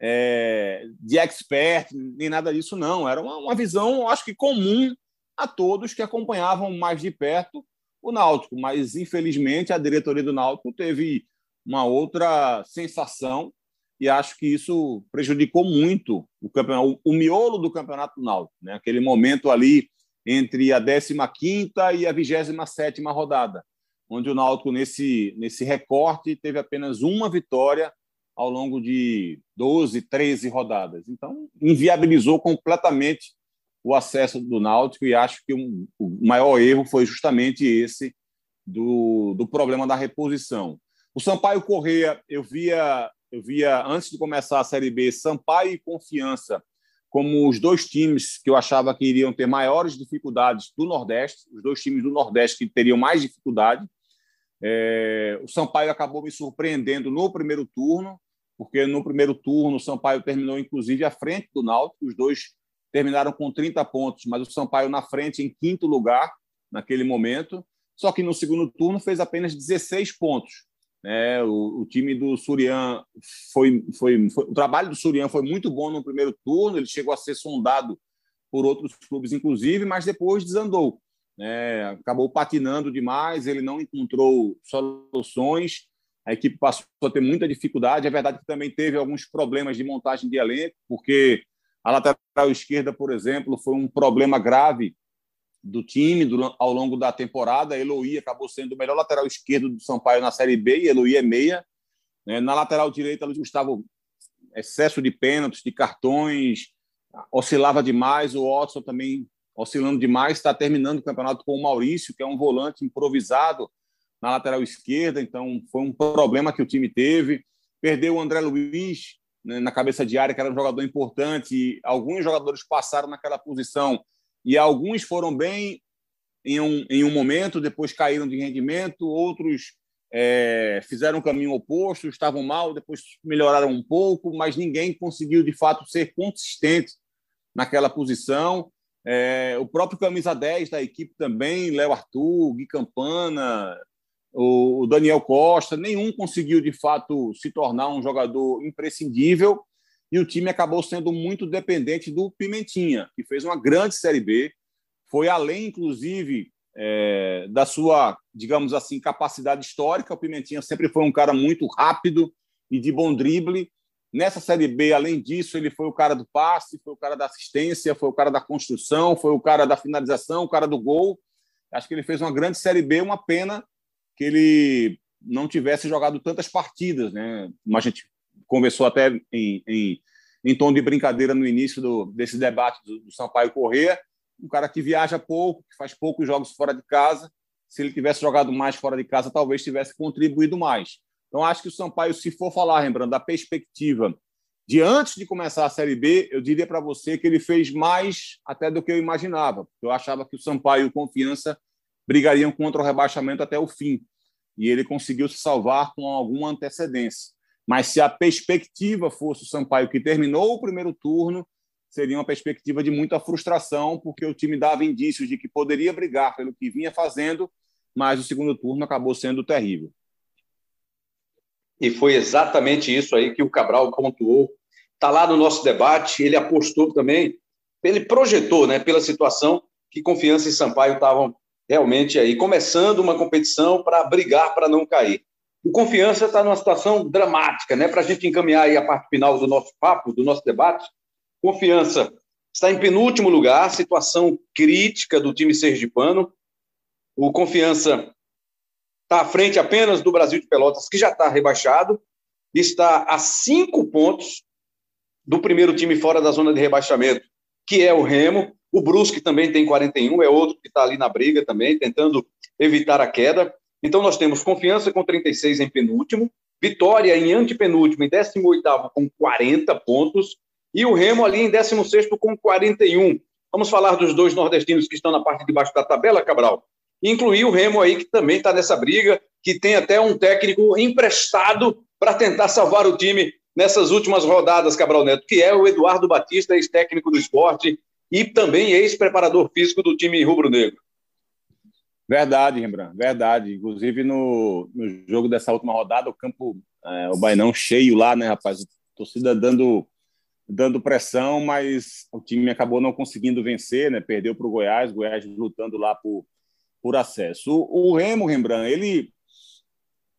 é, de expert, nem nada disso, não. Era uma, uma visão, acho que comum a todos que acompanhavam mais de perto o Náutico. Mas, infelizmente, a diretoria do Náutico teve uma outra sensação e acho que isso prejudicou muito o campeonato, o, miolo do campeonato Náutico, né? aquele momento ali entre a 15ª e a 27ª rodada, onde o Náutico, nesse, nesse recorte, teve apenas uma vitória ao longo de 12, 13 rodadas. Então, inviabilizou completamente o acesso do Náutico e acho que um, o maior erro foi justamente esse do, do problema da reposição. O Sampaio Correia, eu via, eu via antes de começar a Série B, Sampaio e Confiança como os dois times que eu achava que iriam ter maiores dificuldades do Nordeste, os dois times do Nordeste que teriam mais dificuldade. É, o Sampaio acabou me surpreendendo no primeiro turno, porque no primeiro turno o Sampaio terminou inclusive à frente do Náutico, os dois terminaram com 30 pontos, mas o Sampaio na frente em quinto lugar naquele momento. Só que no segundo turno fez apenas 16 pontos. É, o, o, time do Surian foi, foi, foi, o trabalho do Surian foi muito bom no primeiro turno. Ele chegou a ser sondado por outros clubes, inclusive, mas depois desandou. É, acabou patinando demais. Ele não encontrou soluções. A equipe passou a ter muita dificuldade. É verdade que também teve alguns problemas de montagem de elenco, porque a lateral esquerda, por exemplo, foi um problema grave do time ao longo da temporada. Eloy acabou sendo o melhor lateral esquerdo do Sampaio na Série B e Eloy é meia. Né? Na lateral direita, Luiz Gustavo, excesso de pênaltis, de cartões, oscilava demais. O Watson também oscilando demais. Está terminando o campeonato com o Maurício, que é um volante improvisado na lateral esquerda. Então, foi um problema que o time teve. Perdeu o André Luiz, né, na cabeça de área, que era um jogador importante, alguns jogadores passaram naquela posição e alguns foram bem em um, em um momento, depois caíram de rendimento, outros é, fizeram um caminho oposto, estavam mal, depois melhoraram um pouco, mas ninguém conseguiu de fato ser consistente naquela posição. É, o próprio camisa 10 da equipe também, Léo Arthur, Gui Campana, o Daniel Costa, nenhum conseguiu de fato se tornar um jogador imprescindível e o time acabou sendo muito dependente do Pimentinha, que fez uma grande Série B, foi além, inclusive, é, da sua, digamos assim, capacidade histórica. O Pimentinha sempre foi um cara muito rápido e de bom drible. Nessa Série B, além disso, ele foi o cara do passe, foi o cara da assistência, foi o cara da construção, foi o cara da finalização, o cara do gol. Acho que ele fez uma grande Série B, uma pena que ele não tivesse jogado tantas partidas, né? Como a gente conversou até em, em, em tom de brincadeira no início do, desse debate do, do Sampaio Corrêa, um cara que viaja pouco, que faz poucos jogos fora de casa. Se ele tivesse jogado mais fora de casa, talvez tivesse contribuído mais. Então, acho que o Sampaio, se for falar, lembrando, da perspectiva de antes de começar a Série B, eu diria para você que ele fez mais até do que eu imaginava. Eu achava que o Sampaio e o Confiança brigariam contra o rebaixamento até o fim. E ele conseguiu se salvar com alguma antecedência. Mas se a perspectiva fosse o Sampaio que terminou o primeiro turno, seria uma perspectiva de muita frustração, porque o time dava indícios de que poderia brigar pelo que vinha fazendo, mas o segundo turno acabou sendo terrível. E foi exatamente isso aí que o Cabral pontuou. Está lá no nosso debate, ele apostou também, ele projetou, né, pela situação que Confiança e Sampaio estavam realmente aí começando uma competição para brigar para não cair. O Confiança está numa situação dramática, né? Para a gente encaminhar aí a parte final do nosso papo, do nosso debate. Confiança está em penúltimo lugar, situação crítica do time sergipano. O Confiança está à frente apenas do Brasil de Pelotas, que já está rebaixado, está a cinco pontos do primeiro time fora da zona de rebaixamento, que é o Remo. O Brusque também tem 41, é outro que está ali na briga também, tentando evitar a queda. Então, nós temos Confiança com 36 em penúltimo, Vitória em antepenúltimo, em 18 com 40 pontos, e o Remo ali em 16 com 41. Vamos falar dos dois nordestinos que estão na parte de baixo da tabela, Cabral. Incluir o Remo aí, que também está nessa briga, que tem até um técnico emprestado para tentar salvar o time nessas últimas rodadas, Cabral Neto, que é o Eduardo Batista, ex-técnico do esporte e também ex-preparador físico do time rubro-negro. Verdade, Rembrandt, verdade. Inclusive no, no jogo dessa última rodada, o campo, é, o Bainão cheio lá, né, rapaz? A torcida dando, dando pressão, mas o time acabou não conseguindo vencer, né? Perdeu para o Goiás, Goiás lutando lá por, por acesso. O, o Remo, Rembrandt, ele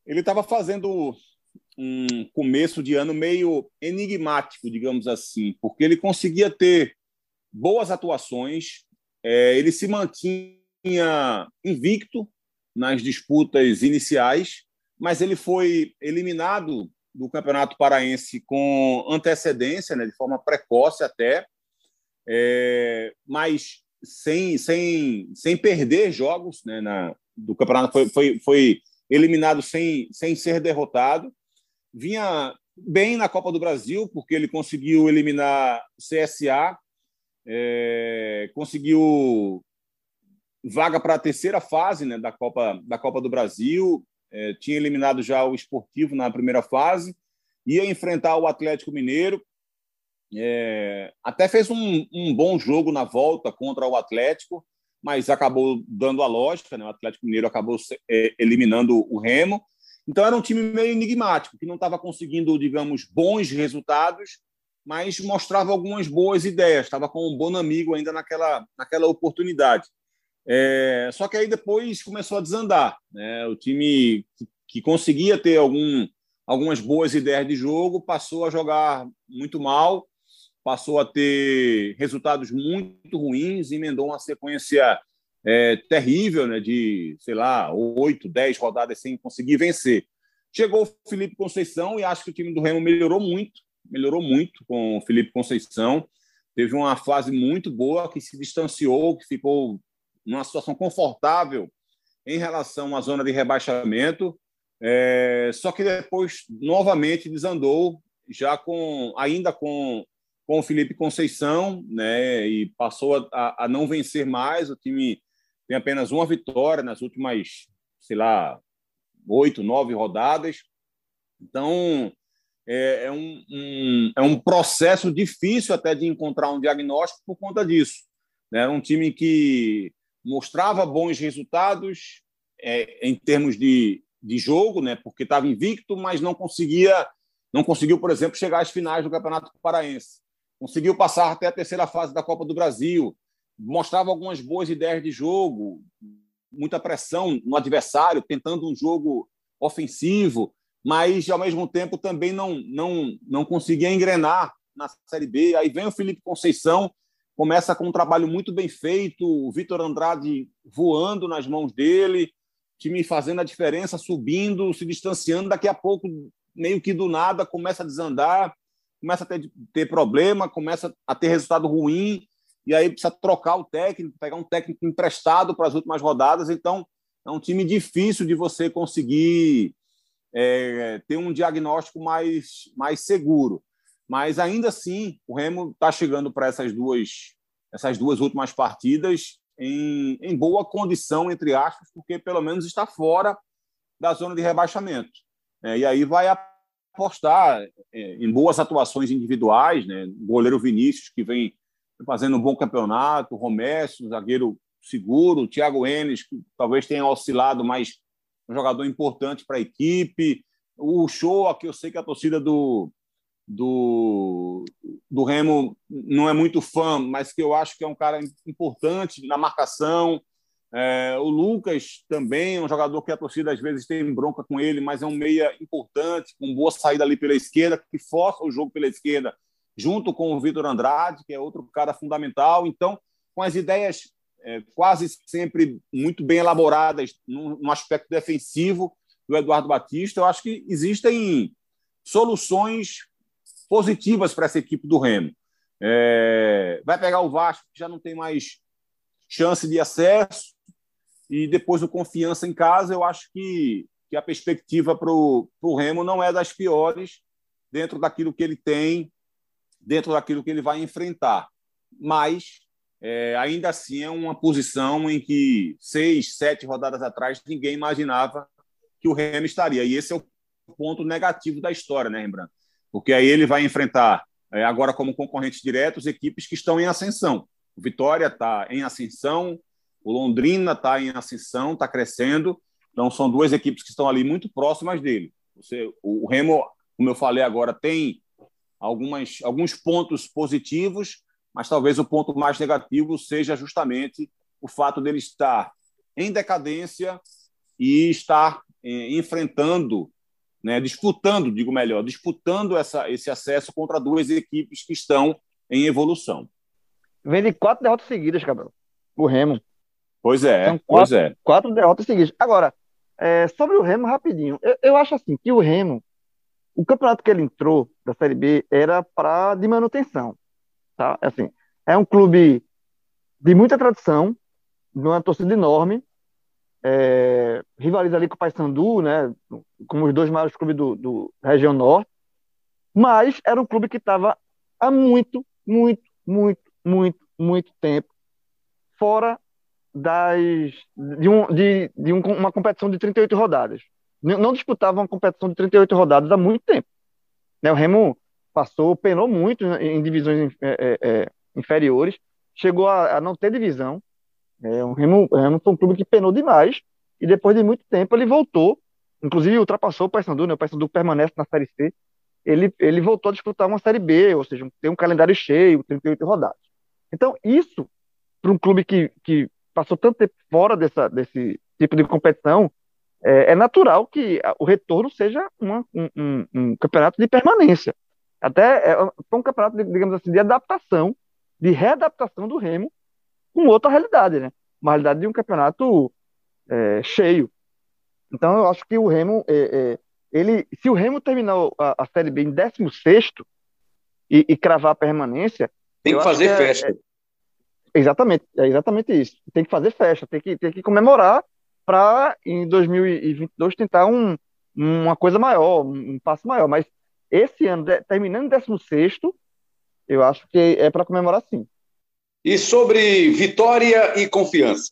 ele estava fazendo um começo de ano meio enigmático, digamos assim, porque ele conseguia ter boas atuações, é, ele se mantinha vinha invicto nas disputas iniciais, mas ele foi eliminado do Campeonato Paraense com antecedência, né, de forma precoce até, é, mas sem, sem, sem perder jogos né, na, do campeonato, foi, foi, foi eliminado sem, sem ser derrotado. Vinha bem na Copa do Brasil, porque ele conseguiu eliminar CSA, é, conseguiu vaga para a terceira fase né, da, Copa, da Copa do Brasil. É, tinha eliminado já o Esportivo na primeira fase, ia enfrentar o Atlético Mineiro. É, até fez um, um, bom jogo na volta contra o Atlético, mas acabou dando a lógica. Né? O Atlético Mineiro acabou é, eliminando o Remo. Então era um time meio enigmático, que não estava conseguindo, digamos, bons resultados, mas mostrava algumas boas ideias. Estava com um bom amigo ainda naquela, naquela oportunidade. É, só que aí depois começou a desandar. Né? O time que, que conseguia ter algum, algumas boas ideias de jogo passou a jogar muito mal, passou a ter resultados muito ruins, emendou uma sequência é, terrível né, de, sei lá, oito, dez rodadas sem conseguir vencer. Chegou o Felipe Conceição e acho que o time do Remo melhorou muito, melhorou muito com o Felipe Conceição. Teve uma fase muito boa que se distanciou, que ficou numa situação confortável em relação à zona de rebaixamento, é, só que depois novamente desandou, já com ainda com, com o Felipe Conceição, né, e passou a, a não vencer mais. O time tem apenas uma vitória nas últimas, sei lá, oito, nove rodadas. Então, é, é um, um, é um processo difícil até de encontrar um diagnóstico por conta disso. Né? Era um time que mostrava bons resultados é, em termos de, de jogo, né? Porque estava invicto, mas não conseguia, não conseguiu, por exemplo, chegar às finais do Campeonato Paraense. Conseguiu passar até a terceira fase da Copa do Brasil. Mostrava algumas boas ideias de jogo, muita pressão no adversário, tentando um jogo ofensivo, mas ao mesmo tempo também não, não, não conseguia engrenar na Série B. Aí vem o Felipe Conceição, começa com um trabalho muito bem feito, o Vitor Andrade voando nas mãos dele, time fazendo a diferença, subindo, se distanciando, daqui a pouco, meio que do nada, começa a desandar, começa a ter, ter problema, começa a ter resultado ruim, e aí precisa trocar o técnico, pegar um técnico emprestado para as últimas rodadas. Então, é um time difícil de você conseguir é, ter um diagnóstico mais, mais seguro. Mas ainda assim, o Remo está chegando para essas duas, essas duas últimas partidas em, em boa condição, entre aspas, porque pelo menos está fora da zona de rebaixamento. É, e aí vai apostar é, em boas atuações individuais, né? O goleiro Vinícius, que vem fazendo um bom campeonato, Romércio, zagueiro seguro, Thiago Enes, que talvez tenha oscilado, mas um jogador importante para a equipe. O Show, que eu sei que a torcida do, do, do Remo não é muito fã, mas que eu acho que é um cara importante na marcação. É, o Lucas também é um jogador que a torcida às vezes tem bronca com ele, mas é um meia importante, com boa saída ali pela esquerda, que força o jogo pela esquerda, junto com o Vitor Andrade, que é outro cara fundamental. Então, com as ideias é, quase sempre muito bem elaboradas no, no aspecto defensivo do Eduardo Batista, eu acho que existem soluções positivas para essa equipe do Remo. É, vai pegar o Vasco, que já não tem mais chance de acesso, e depois o Confiança em casa, eu acho que, que a perspectiva para o Remo não é das piores dentro daquilo que ele tem, dentro daquilo que ele vai enfrentar. Mas, é, ainda assim, é uma posição em que seis, sete rodadas atrás ninguém imaginava que o Remo estaria. E esse é o ponto negativo da história, né, Rembrandt? Porque aí ele vai enfrentar, é, agora como concorrentes diretos, equipes que estão em ascensão. O Vitória está em ascensão, o Londrina está em ascensão, está crescendo. Então, são duas equipes que estão ali muito próximas dele. Você, o Remo, como eu falei agora, tem algumas, alguns pontos positivos, mas talvez o ponto mais negativo seja justamente o fato dele estar em decadência e estar eh, enfrentando né, disputando, digo melhor, disputando essa, esse acesso contra duas equipes que estão em evolução. Vem de quatro derrotas seguidas, Cabral. O Remo. Pois é, quatro, pois é. Quatro derrotas seguidas. Agora, é, sobre o Remo, rapidinho. Eu, eu, acho assim que o Remo, o campeonato que ele entrou da Série B era para de manutenção. Tá? Assim, é um clube de muita tradição, de uma torcida enorme, é, rivaliza ali com o Paysandu, né, como os dois maiores clubes do, do região norte, mas era um clube que estava há muito, muito, muito, muito, muito tempo fora das de, um, de, de um, uma competição de 38 rodadas. Não disputava uma competição de 38 rodadas há muito tempo. Né, o Remo passou, penou muito em divisões é, é, é, inferiores, chegou a, a não ter divisão, é, Remo foi um clube que penou demais e depois de muito tempo ele voltou, inclusive ultrapassou o Paysandu, né? O Paysandu permanece na Série C. Ele, ele voltou a disputar uma Série B, ou seja, tem um calendário cheio, 38 rodadas. Então, isso, para um clube que, que passou tanto tempo fora dessa, desse tipo de competição, é, é natural que o retorno seja uma, um, um, um, campeonato de permanência. Até é, um campeonato, digamos assim, de adaptação, de readaptação do Remo com outra realidade, né? Uma realidade de um campeonato é, cheio. Então, eu acho que o Remo, é, é, ele, se o Remo terminar a, a Série B em 16 e, e cravar a permanência. Tem que fazer que é, festa. É, exatamente, é exatamente isso. Tem que fazer festa, tem que, tem que comemorar para em 2022 tentar um, uma coisa maior, um, passo maior. Mas esse ano, terminando em 16, eu acho que é para comemorar sim. E sobre vitória e confiança?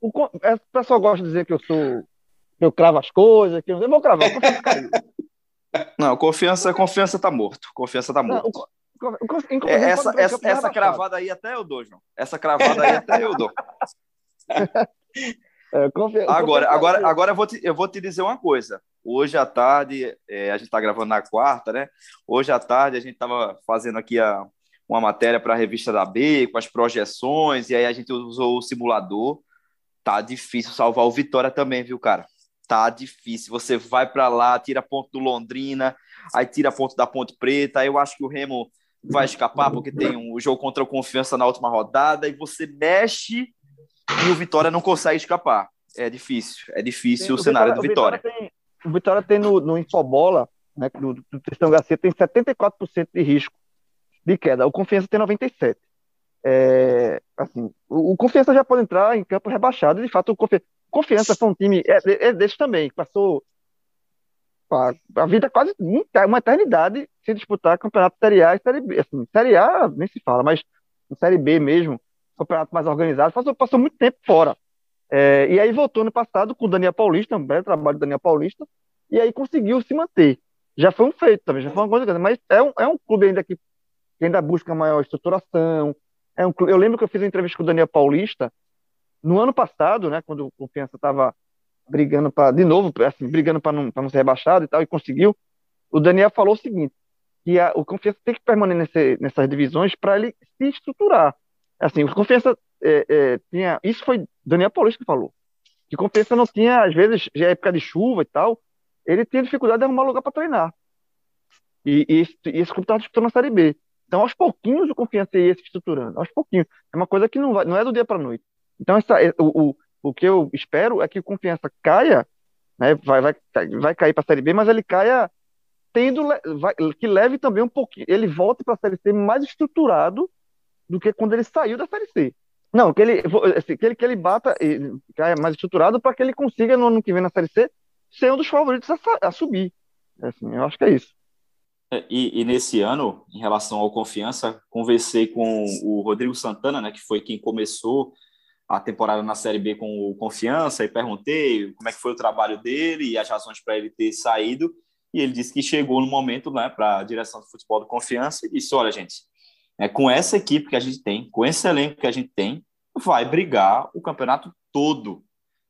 O, é, o pessoal gosta de dizer que eu sou. Que eu cravo as coisas, que eu, eu vou cravar. Não, confiança, confiança tá morto. Confiança tá morto. Não, o, é, essa, essa, essa cravada aí até eu dou, João. Essa cravada aí até eu dou. É, confi... agora, agora, agora eu, vou te, eu vou te dizer uma coisa. Hoje à tarde, é, a gente está gravando na quarta, né? Hoje à tarde a gente estava fazendo aqui a, uma matéria para a revista da B, com as projeções, e aí a gente usou o simulador. tá difícil salvar o Vitória também, viu, cara? Tá difícil. Você vai para lá, tira ponto do Londrina, aí tira ponto da Ponte Preta. Aí eu acho que o Remo vai escapar porque tem um jogo contra o Confiança na última rodada e você mexe e o Vitória não consegue escapar. É difícil, é difícil o, o, cenário Vitória, do Vitória. O Vitória tem, o Vitória tem no, no Infobola, né, do, do Tristão Garcia, tem 74% de risco de queda. O Confiança tem 97%. É, assim, o, o, Confiança já pode entrar em campo rebaixado. De fato, o Confiança, Confiança foi um time é, é, desse também, passou a, a vida quase uma eternidade se disputar campeonato Série A e Série B. Assim, série A nem se fala, mas Série B mesmo, campeonato mais organizado, passou, passou muito tempo fora. É, e aí voltou no passado com o Daniel Paulista, um belo trabalho do Daniel Paulista, e aí conseguiu se manter. Já foi um feito também, já foi uma coisa grande, mas é um, é um clube ainda que, que ainda busca maior estruturação. É um eu lembro que eu fiz uma entrevista com o Daniel Paulista no ano passado, né, quando o Confiança estava brigando para, de novo, assim, brigando para não, não ser rebaixado e tal, e conseguiu. O Daniel falou o seguinte: que a, o Confiança tem que permanecer nessas divisões para ele se estruturar. Assim, o Confiança é, é, tinha. Isso foi Daniel Paulista que falou. Que Confiança não tinha, às vezes, já é época de chuva e tal, ele tinha dificuldade de arrumar lugar para treinar. E, e, esse, e esse clube estava disputando a Série B. Então, aos pouquinhos, o Confiança ia se estruturando. Aos pouquinhos. É uma coisa que não, vai, não é do dia para noite. Então, essa, é, o, o, o que eu espero é que o Confiança caia, né, vai, vai, vai cair para a Série B, mas ele caia tendo, vai, que leve também um pouquinho, ele volte para a Série C mais estruturado do que quando ele saiu da Série C. Não, que ele, assim, que ele, que ele bata e caia mais estruturado para que ele consiga no ano que vem na Série C ser um dos favoritos a, a subir. Assim, eu acho que é isso. É, e, e, nesse ano, em relação ao confiança, conversei com o Rodrigo Santana, né, que foi quem começou a temporada na Série B com o Confiança, e perguntei como é que foi o trabalho dele e as razões para ele ter saído. E ele disse que chegou no momento né, para a direção do futebol do Confiança e disse: Olha, gente, é, com essa equipe que a gente tem, com esse elenco que a gente tem, vai brigar o campeonato todo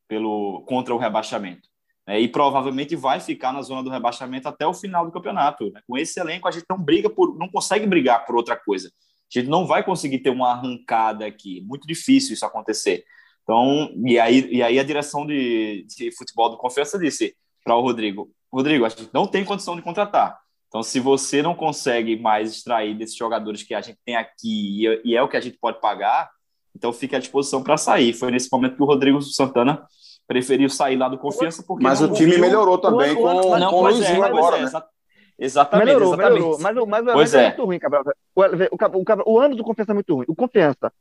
pelo contra o rebaixamento. É, e provavelmente vai ficar na zona do rebaixamento até o final do campeonato. Né? Com esse elenco, a gente não briga por, não consegue brigar por outra coisa. A gente não vai conseguir ter uma arrancada aqui. Muito difícil isso acontecer. Então, e aí, e aí a direção de, de futebol do Confiança disse para o Rodrigo: Rodrigo, a gente não tem condição de contratar. Então, se você não consegue mais extrair desses jogadores que a gente tem aqui e é o que a gente pode pagar, então fique à disposição para sair. Foi nesse momento que o Rodrigo Santana preferiu sair lá do Confiança porque mas o time viu... melhorou também o, com, o, não, com o Luizinho é, agora, é, né? Exatamente, melhorou, exatamente. Melhorou, mas, mas o pois é, é muito ruim, Cabral. O, o, o, ano do Confiança é muito ruim. O Confiança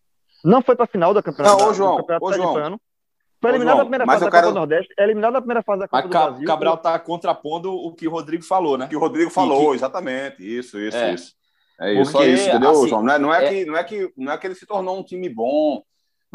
não foi para a final da campeonato. Não, ô, João, ô, João. Foi eliminado na primeira fase da quero... Copa do Nordeste, é eliminado na primeira fase da Copa mas do Brasil. Cabral está contrapondo o que o Rodrigo falou, né? O que o Rodrigo falou, que... exatamente. Isso, isso, é. isso. É isso, Porque, só isso, entendeu, assim, João? Não é, não, é, é... Que, não, é que, não é que ele se tornou um time bom,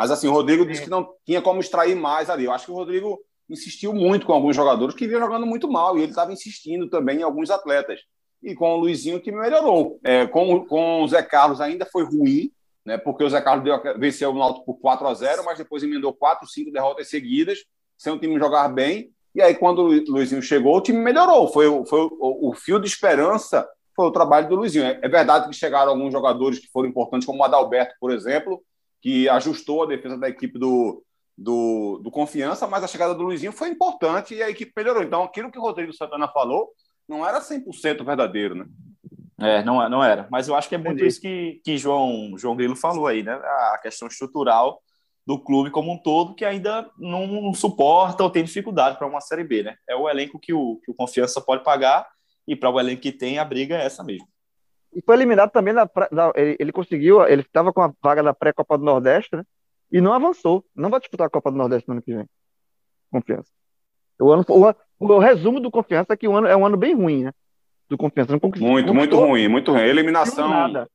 mas assim, o Rodrigo disse que não tinha como extrair mais ali. Eu acho que o Rodrigo insistiu muito com alguns jogadores que vinham jogando muito mal e ele estava insistindo também em alguns atletas. E com o Luizinho o time melhorou. É, com, com o Zé Carlos ainda foi ruim, né, porque o Zé Carlos deu, venceu o Náutico por 4 a 0 mas depois emendou 4, 5 derrotas seguidas, sem o time jogar bem. E aí, quando o Luizinho chegou, o time melhorou. Foi, foi o, o fio de esperança foi o trabalho do Luizinho. É, é verdade que chegaram alguns jogadores que foram importantes, como o Adalberto, por exemplo, que ajustou a defesa da equipe do, do, do Confiança, mas a chegada do Luizinho foi importante e a equipe melhorou. Então, aquilo que o Rodrigo Santana falou não era 100% verdadeiro, né? É, não, não era. Mas eu acho que é muito Entendi. isso que, que João, João Grilo falou aí, né? A questão estrutural do clube como um todo, que ainda não suporta ou tem dificuldade para uma Série B, né? É o elenco que o, que o Confiança pode pagar e para o elenco que tem, a briga é essa mesmo. E foi eliminado também, na, na ele, ele, conseguiu, ele estava com a vaga da pré-Copa do Nordeste, né? e não avançou. Não vai disputar a Copa do Nordeste no ano que vem. Confiança. O, ano, o, o, resumo do Confiança é que o ano é um ano bem ruim, né? Do Confiança. Não muito, muito ruim, muito ruim. Eliminação.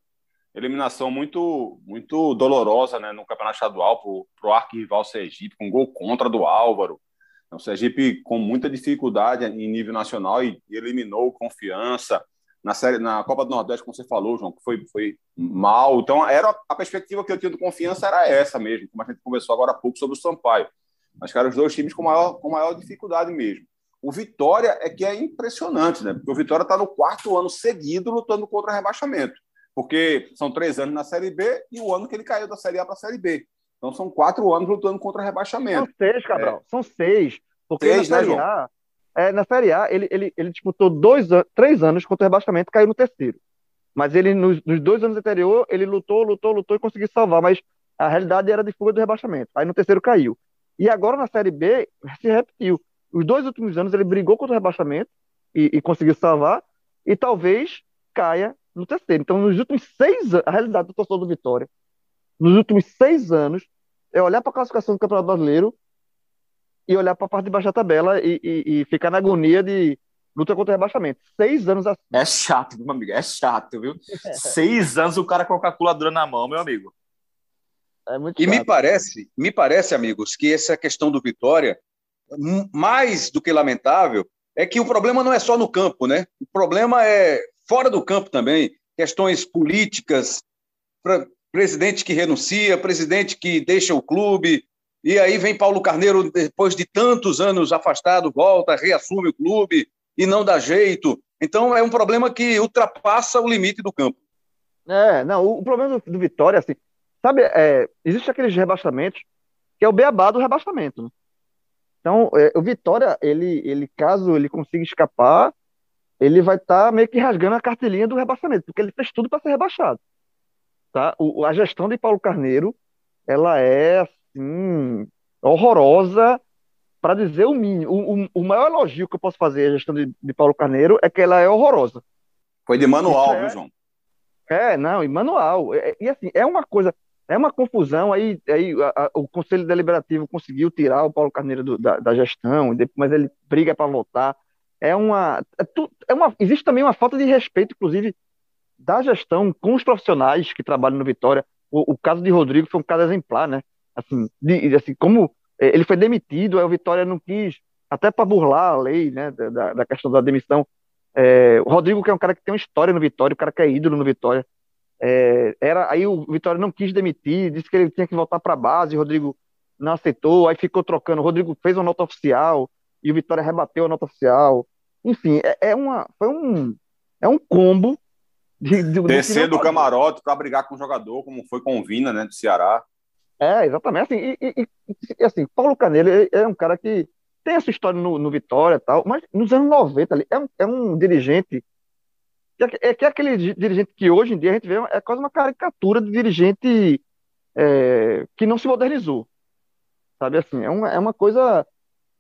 Eliminação muito, muito dolorosa né, no campeonato estadual para o arquirrival Sergipe, com gol contra do Álvaro. O Sergipe com muita dificuldade em nível nacional e eliminou Confiança na série na Copa do Nordeste, como você falou, João, que foi, foi mal. Então, era a perspectiva que eu tinha de confiança era essa mesmo, como a gente conversou agora há pouco sobre o Sampaio. Mas, cara, os dois times com maior, com maior dificuldade mesmo. O Vitória é que é impressionante, né? Porque o Vitória está no quarto ano seguido lutando contra o rebaixamento. Porque são três anos na Série B e o ano que ele caiu da Série A para a Série B. Então são quatro anos lutando contra o rebaixamento. São seis, Cabral. É. São seis. Porque seis, na né, Série né, A, é, na Série A, ele, ele, ele disputou dois, três anos contra o rebaixamento caiu no terceiro. Mas ele, nos, nos dois anos anteriores, ele lutou, lutou, lutou e conseguiu salvar. Mas a realidade era de fuga do rebaixamento. Aí no terceiro caiu. E agora na Série B se repetiu. Os dois últimos anos ele brigou contra o rebaixamento e, e conseguiu salvar. E talvez caia no terceiro. Então, nos últimos seis anos, a realidade do torcedor do Vitória, nos últimos seis anos, é olhar para a classificação do Campeonato Brasileiro e olhar para a parte de baixo da tabela e, e, e, ficar na agonia de luta contra o rebaixamento. Seis anos assim. É chato, meu amigo, é chato, viu? Seis anos o cara com a calculadora na mão, meu amigo. É muito e me parece, me parece, amigos, que essa questão do Vitória, mais do que lamentável, é que o problema não é só no campo, né? O problema é fora do campo também. Questões políticas, presidente que renuncia, presidente que deixa o clube, e aí vem Paulo Carneiro, depois de tantos anos afastado, volta, reassume o clube e não dá jeito. Então é um problema que ultrapassa o limite do campo. É, não, o problema do, do Vitória, assim, sabe, é, existe aqueles rebaixamentos que é o beabá do rebaixamento. Né? Então, é, o Vitória, ele, ele, caso ele consiga escapar, ele vai estar tá meio que rasgando a cartelinha do rebaixamento, porque ele fez tudo para ser rebaixado. Tá? O, a gestão de Paulo Carneiro, ela é assim, horrorosa, para dizer o mínimo. O, o, o, maior elogio que eu posso fazer à gestão de, de Paulo Carneiro é que ela é horrorosa. Foi de manual, é, viu, João? É, não, e manual. É, e assim, é uma coisa, é uma confusão. Aí, aí a, a, o Conselho Deliberativo conseguiu tirar o Paulo Carneiro do, da, da, gestão, mas ele briga para voltar. É uma, é, é uma. Existe também uma falta de respeito, inclusive, da gestão com os profissionais que trabalham no Vitória. O, o caso de Rodrigo foi um caso exemplar, né? Assim, de, assim como é, ele foi demitido, aí o Vitória não quis, até para burlar a lei, né, da, da questão da demissão. É, o Rodrigo, que é um cara que tem uma história no Vitória, um cara que é ídolo no Vitória, é, era, aí o Vitória não quis demitir, disse que ele tinha que voltar para a base, o Rodrigo não aceitou, aí ficou trocando. O Rodrigo fez uma nota oficial e o Vitória rebateu a nota oficial. Enfim, é, é uma, foi um, é um combo de, de, descer do camarote para brigar com o jogador, como foi com o Vina, né, do Ceará. É, exatamente. Assim, e, e, e assim, Paulo Canelo é um cara que tem essa história no, no Vitória e tal, mas nos anos 90 ali, é um, é um dirigente que é, é, que é aquele dirigente que hoje em dia a gente vê é quase uma caricatura de dirigente é, que não se modernizou. Sabe assim, é uma, é uma coisa.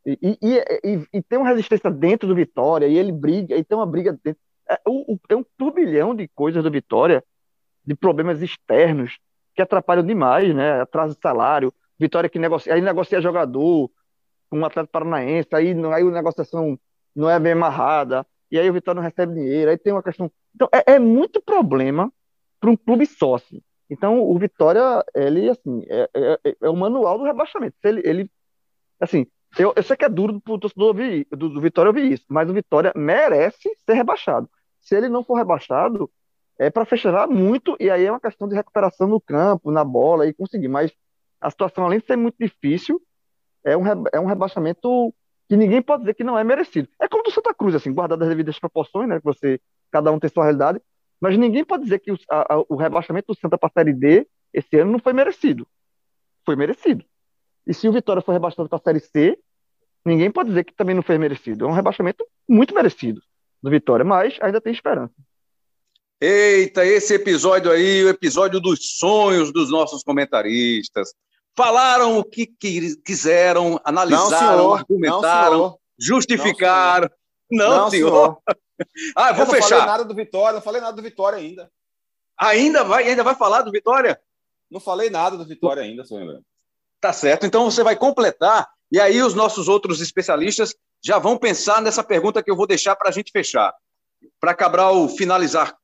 E, e, e, tem uma resistência dentro do Vitória, e ele briga, e tem uma briga dentro. É, o, é um turbilhão de coisas do Vitória, de problemas externos, que atrapalham demais, né? Atraso de salário, Vitória que negocia, aí negocia jogador com um atleta paranaense, aí, aí a negociação não é bem amarrada, e aí o Vitória não recebe dinheiro, aí tem uma questão. Então, é, é muito problema para um clube sócio. Então, o Vitória, ele, assim, é, é, é, o manual do rebaixamento. Ele, ele assim, eu, eu sei que é duro para o torcedor ouvir, do, do Vitória ouvir isso, mas o Vitória merece ser rebaixado. Se ele não for rebaixado, é para fechar muito, e aí é uma questão de recuperação no campo, na bola, e conseguir. Mas a situação, além de ser muito difícil, é um, é um rebaixamento que ninguém pode dizer que não é merecido. É como do Santa Cruz, assim, guardado as devidas proporções, né? Você, cada um tem sua realidade, mas ninguém pode dizer que o, a, o rebaixamento do Santa para a Série D esse ano não foi merecido. Foi merecido. E se o Vitória for rebaixado para a Série C, ninguém pode dizer que também não foi merecido. É um rebaixamento muito merecido do Vitória, mas ainda tem esperança. Eita, esse episódio aí, o episódio dos sonhos dos nossos comentaristas. Falaram o que quiseram, analisaram, não, argumentaram, não, justificaram. Não, não, não senhor. senhor. ah, vou eu fechar. Não falei nada do Vitória, não falei nada do Vitória ainda. Ainda vai, ainda vai falar do Vitória? Não falei nada do Vitória ainda, senhor. Tá certo. Então você vai completar e aí os nossos outros especialistas já vão pensar nessa pergunta que eu vou deixar para a gente fechar. Para Cabral finalizar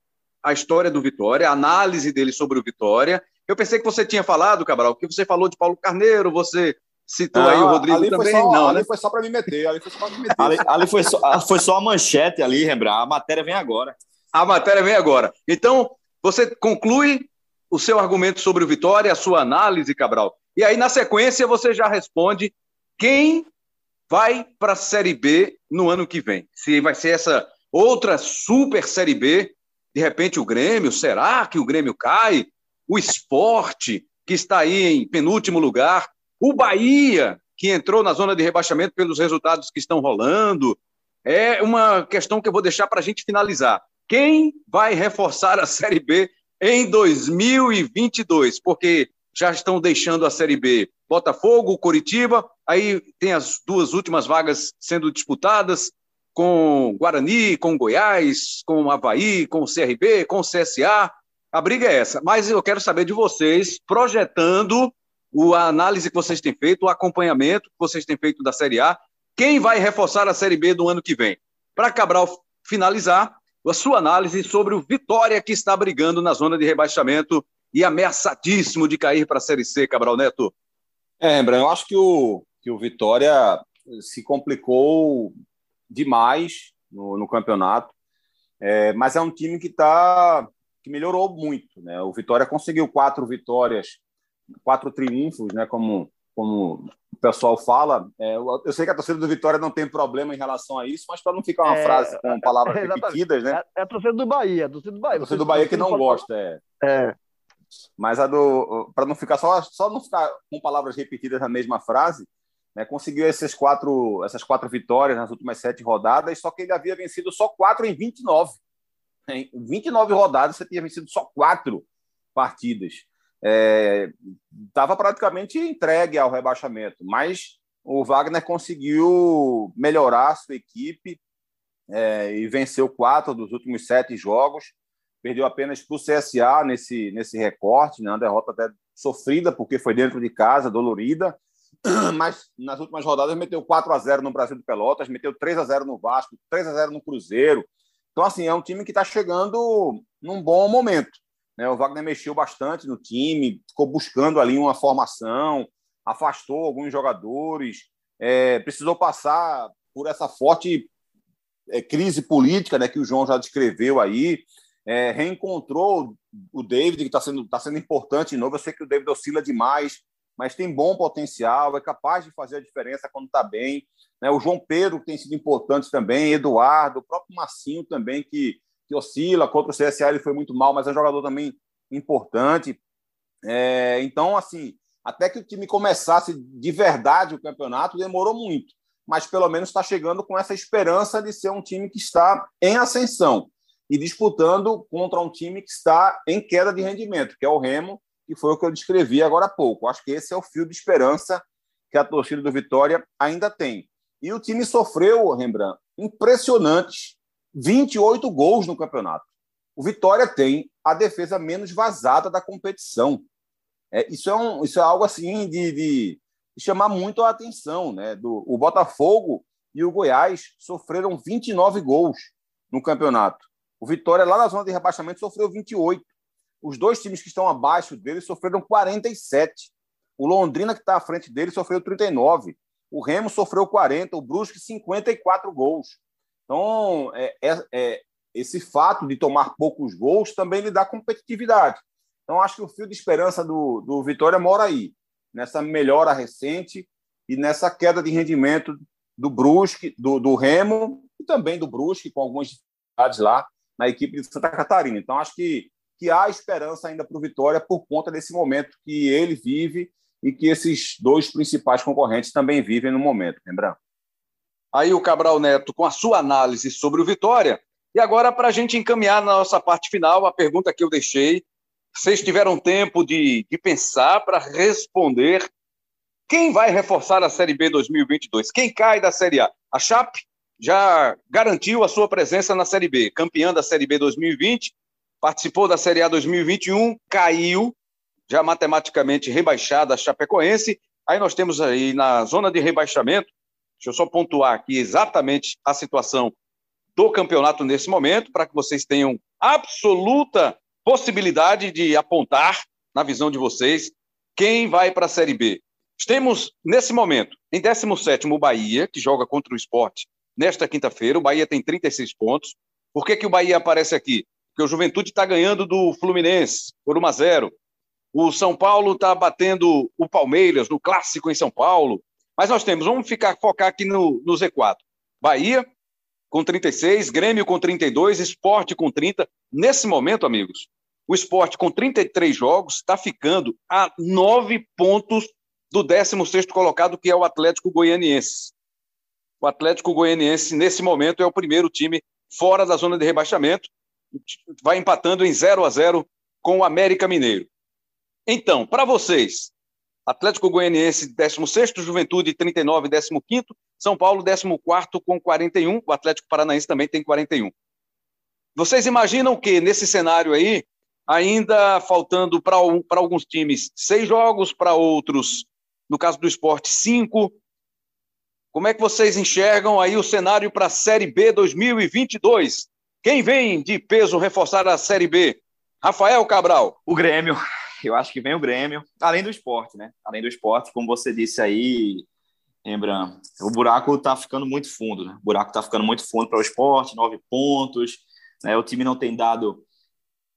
a história do Vitória, a análise dele sobre o Vitória. Eu pensei que você tinha falado, Cabral, que você falou de Paulo Carneiro, você citou não, aí o Rodrigo ali também. Foi só, não, ali né? foi só para me meter, ali foi só me meter. ali, ali foi, só, foi só a manchete ali, lembrar. A matéria vem agora. A matéria vem agora. Então, você conclui o seu argumento sobre o Vitória, a sua análise, Cabral. E aí, na sequência, você já responde quem vai para a Série B no ano que vem. Se vai ser essa outra super Série B de repente o Grêmio, será que o Grêmio cai? O esporte, que está aí em penúltimo lugar, o Bahia, que entrou na zona de rebaixamento pelos resultados que estão rolando. É uma questão que eu vou deixar para a gente finalizar. Quem vai reforçar a Série B em 2022? Porque já estão deixando a Série B Botafogo, Coritiba, aí tem as duas últimas vagas sendo disputadas com Guarani, com Goiás, com Havaí, com CRB, com CSA. A briga é essa. Mas eu quero saber de vocês, projetando a análise que vocês têm feito, o acompanhamento que vocês têm feito da Série A, quem vai reforçar a Série B do ano que vem? Para Cabral finalizar, a sua análise sobre o Vitória que está brigando na zona de rebaixamento e ameaçadíssimo de cair para a Série C, Cabral Neto. É, Rembrandt, eu acho que o, que o Vitória se complicou demais no, no campeonato, é, mas é um time que tá, que melhorou muito. Né? O Vitória conseguiu quatro vitórias, quatro triunfos, né? como, como o pessoal fala. É, eu sei que a torcida do Vitória não tem problema em relação a isso, mas para não ficar uma é, frase com palavras é, repetidas, né? É, é, a torcida do Bahia, a torcida do Bahia. A torcida do Bahia que não gosta, é. é. Mas a do. Para não ficar só, só não ficar com palavras repetidas na mesma frase, né, conseguiu esses quatro, essas quatro vitórias nas últimas sete rodadas, só que ele havia vencido só quatro em 29. Em 29 rodadas, você tinha vencido só quatro partidas. Estava é, praticamente entregue ao rebaixamento, mas o Wagner conseguiu melhorar a sua equipe é, e venceu quatro dos últimos sete jogos perdeu apenas para o CSA nesse, nesse recorte, né? uma derrota até sofrida, porque foi dentro de casa, dolorida, mas nas últimas rodadas meteu 4 a 0 no Brasil de Pelotas, meteu 3 a 0 no Vasco, 3 a 0 no Cruzeiro. Então, assim, é um time que está chegando num bom momento. Né? O Wagner mexeu bastante no time, ficou buscando ali uma formação, afastou alguns jogadores, é, precisou passar por essa forte é, crise política né, que o João já descreveu aí é, reencontrou o David, que está sendo, tá sendo importante de novo. Eu sei que o David oscila demais, mas tem bom potencial, é capaz de fazer a diferença quando está bem. Né? O João Pedro, tem sido importante também, Eduardo, o próprio Massinho também, que, que oscila. Contra o CSA ele foi muito mal, mas é um jogador também importante. É, então, assim, até que o time começasse de verdade o campeonato, demorou muito. Mas pelo menos está chegando com essa esperança de ser um time que está em ascensão e disputando contra um time que está em queda de rendimento, que é o Remo, que foi o que eu descrevi agora há pouco. Acho que esse é o fio de esperança que a torcida do Vitória ainda tem. E o time sofreu, Rembrandt, impressionantes 28 gols no campeonato. O Vitória tem a defesa menos vazada da competição. É, isso, é um, isso é algo assim de, de, chamar muito a atenção. Né? Do, o Botafogo e o Goiás sofreram 29 gols no campeonato. O Vitória, lá na zona de rebaixamento, sofreu 28. Os dois times que estão abaixo dele sofreram 47. O Londrina, que está à frente dele, sofreu 39. O Remo sofreu 40. O Brusque, 54 gols. Então, é, é, é, esse fato de tomar poucos gols também lhe dá competitividade. Então, acho que o fio de esperança do, do Vitória mora aí, nessa melhora recente e nessa queda de rendimento do Brusque, do, do Remo e também do Brusque, com algumas dificuldades lá na equipe de Santa Catarina. Então, acho que, que há esperança ainda para o Vitória por conta desse momento que ele vive e que esses dois principais concorrentes também vivem no momento, lembrando. Aí o Cabral Neto com a sua análise sobre o Vitória. E agora, para a gente encaminhar na nossa parte final, a pergunta que eu deixei, vocês tiveram tempo de, de pensar para responder quem vai reforçar a Série B 2022? Quem cai da Série A? A Chape? já garantiu a sua presença na Série B, campeã da Série B 2020, participou da Série A 2021, caiu, já matematicamente rebaixada a Chapecoense. Aí nós temos aí na zona de rebaixamento, deixa eu só pontuar aqui exatamente a situação do campeonato nesse momento, para que vocês tenham absoluta possibilidade de apontar, na visão de vocês, quem vai para a Série B. Temos, nesse momento, em 17 o Bahia, que joga contra o esporte nesta quinta-feira. O Bahia tem 36 pontos. Por que, que o Bahia aparece aqui? Porque o Juventude está ganhando do Fluminense por 1 a 0. O São Paulo está batendo o Palmeiras no clássico em São Paulo. Mas nós temos, vamos ficar focar aqui no, no Z4. Bahia com 36, Grêmio com 32, Esporte com 30. Nesse momento, amigos, O esporte, com 33 jogos, está ficando a nove pontos do 16 colocado, que é o Atlético Goianiense. O Atlético Goianiense, nesse momento, é o primeiro time fora da zona de rebaixamento, vai empatando em 0 a 0 com o América Mineiro. Então, para vocês, Atlético Goianiense 16, Juventude 39, 15, São Paulo 14 com 41, o Atlético Paranaense também tem 41. Vocês imaginam que nesse cenário aí, ainda faltando para alguns times seis jogos, para outros, no caso do esporte, cinco. Como é que vocês enxergam aí o cenário para a Série B 2022? Quem vem de peso reforçar a Série B? Rafael Cabral. O Grêmio. Eu acho que vem o Grêmio, além do esporte, né? Além do esporte, como você disse aí, Rembrandt, o buraco está ficando muito fundo, né? O buraco está ficando muito fundo para o esporte, nove pontos. Né? O time não tem dado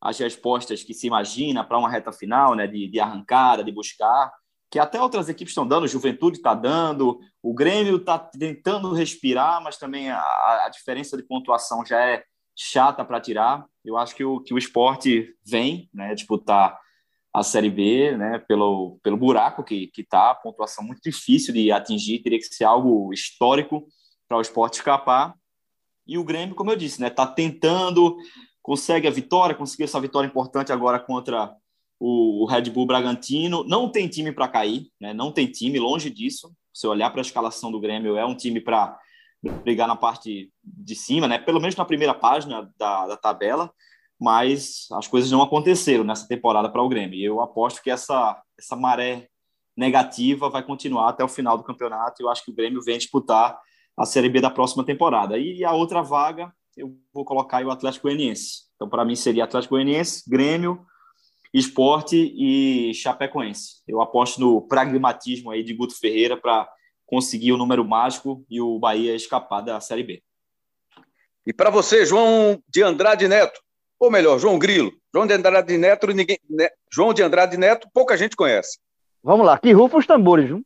as respostas que se imagina para uma reta final, né? De, de arrancada, de buscar, que até outras equipes estão dando, Juventude está dando, o Grêmio está tentando respirar, mas também a, a diferença de pontuação já é chata para tirar. Eu acho que o, que o esporte vem né, disputar a Série B, né, pelo, pelo buraco que está, pontuação muito difícil de atingir, teria que ser algo histórico para o esporte escapar. E o Grêmio, como eu disse, está né, tá tentando, consegue a vitória, conseguiu essa vitória importante agora contra o, o Red Bull Bragantino. Não tem time para cair, né, não tem time, longe disso. Se olhar para a escalação do Grêmio, é um time para brigar na parte de cima, né? Pelo menos na primeira página da, da tabela, mas as coisas não aconteceram nessa temporada para o Grêmio. E eu aposto que essa, essa maré negativa vai continuar até o final do campeonato. Eu acho que o Grêmio vem disputar a Série B da próxima temporada. E a outra vaga, eu vou colocar o Atlético Goianiense. Então, para mim, seria Atlético Goianiense, Grêmio, Esporte e Chapecoense. Eu aposto no pragmatismo aí de Guto Ferreira para conseguir o número mágico e o Bahia escapar da Série B. E para você, João de Andrade Neto, ou melhor, João Grilo, João de Andrade Neto, ninguém, né? João de Andrade Neto, pouca gente conhece. Vamos lá, que rufam os tambores, viu?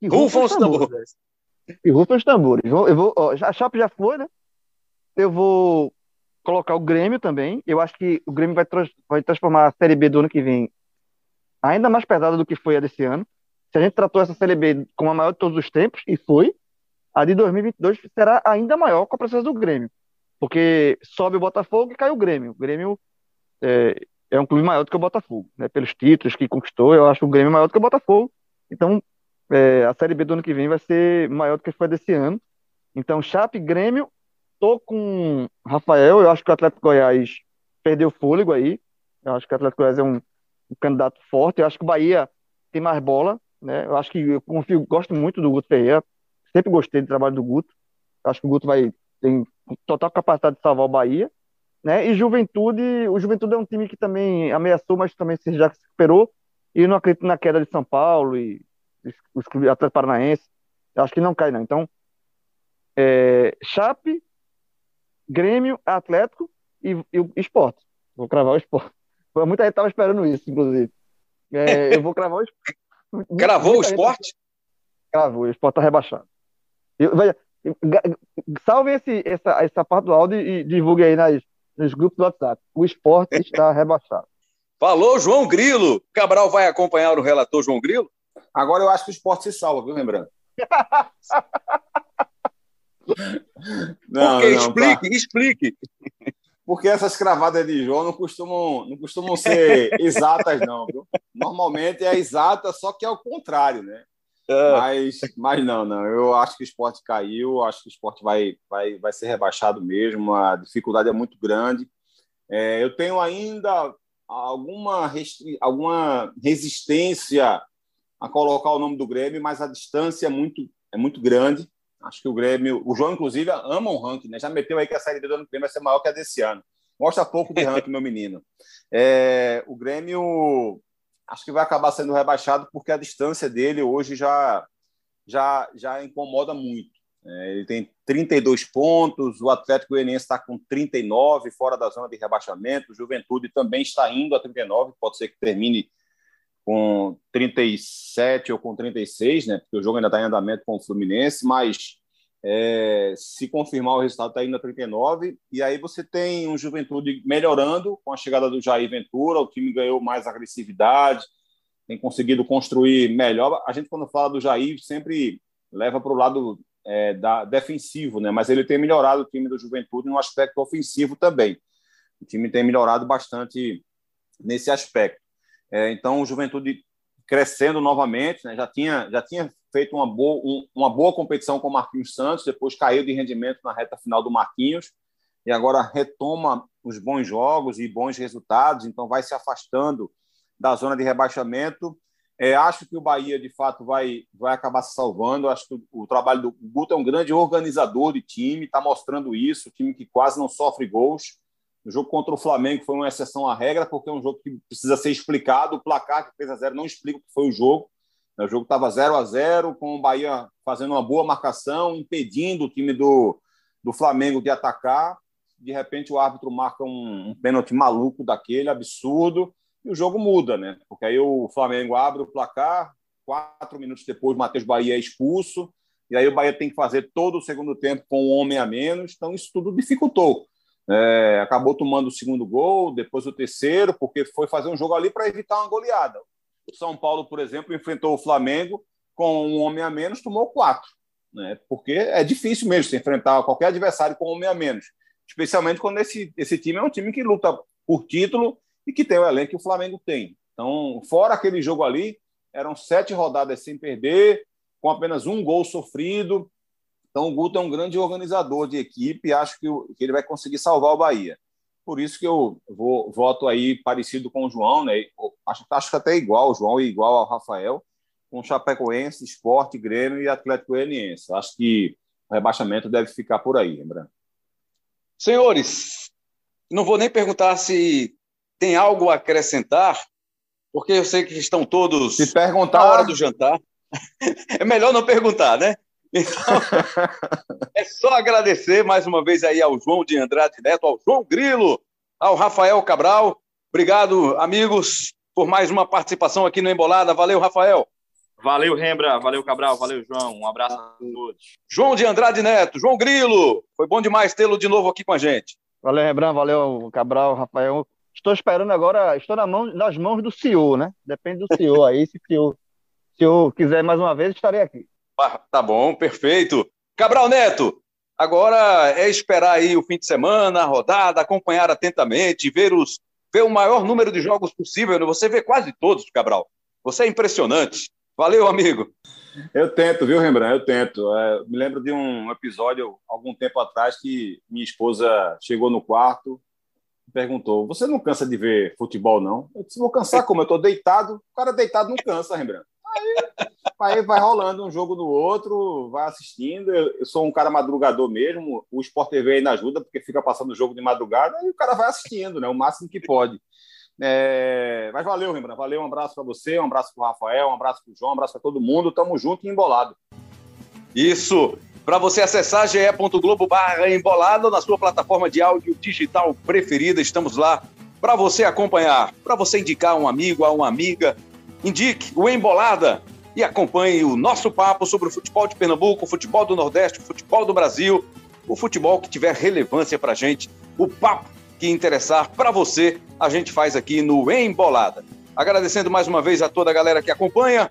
Que rufam os tambores. Que rufam os tambores. Eu vou, ó, a Chape já foi, né? Eu vou colocar o Grêmio também. Eu acho que o Grêmio vai, vai transformar a Série B do ano que vem ainda mais pesada do que foi a desse ano se a gente tratou essa Série B como a maior de todos os tempos, e foi, a de 2022 será ainda maior com a presença do Grêmio. Porque sobe o Botafogo e cai o Grêmio. O Grêmio é, é um clube maior do que o Botafogo, né? pelos títulos que conquistou, eu acho o Grêmio maior do que o Botafogo. Então, é, a Série B do ano que vem vai ser maior do que foi desse ano. Então, Chape, Grêmio, tô com Rafael, eu acho que o Atlético Goiás perdeu fôlego aí. Eu acho que o Atlético Goiás é um, um candidato forte. Eu acho que o Bahia tem mais bola né? Eu acho que eu confio, gosto muito do Guto Ferreira, sempre gostei do trabalho do Guto. Acho que o Guto vai tem total capacidade de salvar o Bahia, né? E Juventude, o Juventude é um time que também ameaçou, mas também já se recuperou. E eu não acredito na queda de São Paulo e os clubes Atlético Paranaense. Acho que não cai não. Então, é, Chape, Grêmio, Atlético e, e o Esporte. Vou cravar o Esporte. Muita gente estava esperando isso, inclusive. É, eu vou cravar o Esporte. Gravou o esporte? Gravou, o esporte está rebaixado. Eu, veja, salve esse, essa, essa parte do áudio e divulgue aí nas, nos grupos do WhatsApp. O esporte está rebaixado. Falou, João Grilo. Cabral vai acompanhar o relator João Grilo? Agora eu acho que o esporte se salva, viu, lembrando? não, Porque não, explique, tá. explique. Porque essas cravadas de João não costumam, não costumam ser exatas, não. Viu? Normalmente é exata, só que é o contrário, né? É. Mas, mas não, não. Eu acho que o esporte caiu, acho que o esporte vai, vai, vai ser rebaixado mesmo. A dificuldade é muito grande. É, eu tenho ainda alguma, restri... alguma resistência a colocar o nome do Grêmio, mas a distância é muito, é muito grande. Acho que o Grêmio, o João, inclusive, ama um ranking, né? Já meteu aí que a Série B do ano que vem vai ser maior que a desse ano. Mostra pouco de ranking, meu menino. É, o Grêmio acho que vai acabar sendo rebaixado porque a distância dele hoje já, já, já incomoda muito. É, ele tem 32 pontos, o Atlético Goianiense está com 39, fora da zona de rebaixamento, o Juventude também está indo a 39, pode ser que termine com 37 ou com 36, né? Porque o jogo ainda está em andamento com o Fluminense, mas É, se confirmar o resultado, está indo a 39. E aí você tem um Juventude melhorando com a chegada do Jair Ventura. O time ganhou mais agressividade, tem conseguido construir melhor. A gente, quando fala do Jair, sempre leva para o lado é, da, defensivo, né? mas ele tem melhorado o time do Juventude no aspecto ofensivo também. O time tem melhorado bastante nesse aspecto. É, então, o Juventude crescendo novamente, né? já, tinha, já tinha feito uma boa, um, uma boa competição com o Marquinhos Santos, depois caiu de rendimento na reta final do Marquinhos, e agora retoma os bons jogos e bons resultados, então vai se afastando da zona de rebaixamento. É, acho que o Bahia, de fato, vai, vai acabar se salvando. Acho que o, o trabalho do Guto é um grande organizador de time, está mostrando isso, time que quase não sofre gols. O jogo contra o Flamengo foi uma exceção à regra, porque é um jogo que precisa ser explicado. O placar que fez a zero não explica o que foi o jogo. O jogo estava 0 a 0 com o Bahia fazendo uma boa marcação, impedindo o time do, do Flamengo de atacar. De repente, o árbitro marca um, um pênalti maluco daquele, absurdo, e o jogo muda, né? Porque aí o Flamengo abre o placar, quatro minutos depois, o Matheus Bahia é expulso, e aí o Bahia tem que fazer todo o segundo tempo com um homem a menos, então isso tudo dificultou. É, acabou tomando o segundo gol, depois o terceiro, porque foi fazer um jogo ali para evitar uma goleada. O São Paulo, por exemplo, enfrentou o Flamengo com um homem a menos, tomou quatro. Né? Porque é difícil mesmo se enfrentar qualquer adversário com um homem a menos. Especialmente quando esse, esse time é um time que luta por título e que tem o elenco que o Flamengo tem. Então, fora aquele jogo ali, eram sete rodadas sem perder, com apenas um gol sofrido. Então, o Guto é um grande organizador de equipe e acho que, que ele vai conseguir salvar o Bahia. Por isso que eu vou, voto aí parecido com o João, né? Acho, acho que até igual, o João igual ao Rafael, com Chapecoense, Esporte, Grêmio e Atlético Goianiense. Acho que o rebaixamento deve ficar por aí, lembrando. Senhores, não vou nem perguntar se tem algo a acrescentar, porque eu sei que estão todos se perguntar... na hora do jantar. É melhor não perguntar, né? Então, é só agradecer mais uma vez aí ao João de Andrade Neto, ao João Grilo, ao Rafael Cabral. Obrigado, amigos, por mais uma participação aqui no Embolada. Valeu, Rafael. Valeu, Rembra. Valeu, Cabral. Valeu, João. Um abraço a todos. João de Andrade Neto, João Grilo. Foi bom demais tê-lo de novo aqui com a gente. Valeu, Rembrandt. Valeu, Cabral, Rafael. Estou esperando agora, estou na mão, nas mãos do CEO, né? Depende do CEO aí. Se o CEO, CEO quiser mais uma vez, estarei aqui. Tá bom, perfeito. Cabral Neto, agora é esperar aí o fim de semana, a rodada, acompanhar atentamente, ver, os, ver o maior número de jogos possível. Né? Você vê quase todos, Cabral. Você é impressionante. Valeu, amigo. Eu tento, viu, Rembrandt? Eu tento. É, me lembro de um episódio, algum tempo atrás, que minha esposa chegou no quarto e perguntou: Você não cansa de ver futebol, não? Eu disse: Vou cansar como? Eu estou deitado. O cara deitado não cansa, Rembrandt. Aí vai rolando um jogo no outro, vai assistindo. Eu, sou um cara madrugador mesmo. O Sport TV ainda ajuda, porque fica passando o jogo de madrugada e o cara vai assistindo, né? O máximo que pode. É... Mas valeu, Rembrandt. Valeu, um abraço para você, um abraço para o Rafael, um abraço para o João, um abraço para todo mundo. Tamo junto e embolado. Isso. Para você acessar ge.globo embolado na sua plataforma de áudio digital preferida. Estamos lá para você acompanhar, para você indicar um amigo, a uma amiga. Indique o Embolada e acompanhe o nosso papo sobre o futebol de Pernambuco, o futebol do Nordeste, o futebol do Brasil, o futebol que tiver relevância para a gente, o papo que interessar para você, a gente faz aqui no Embolada. Agradecendo mais uma vez a toda a galera que acompanha.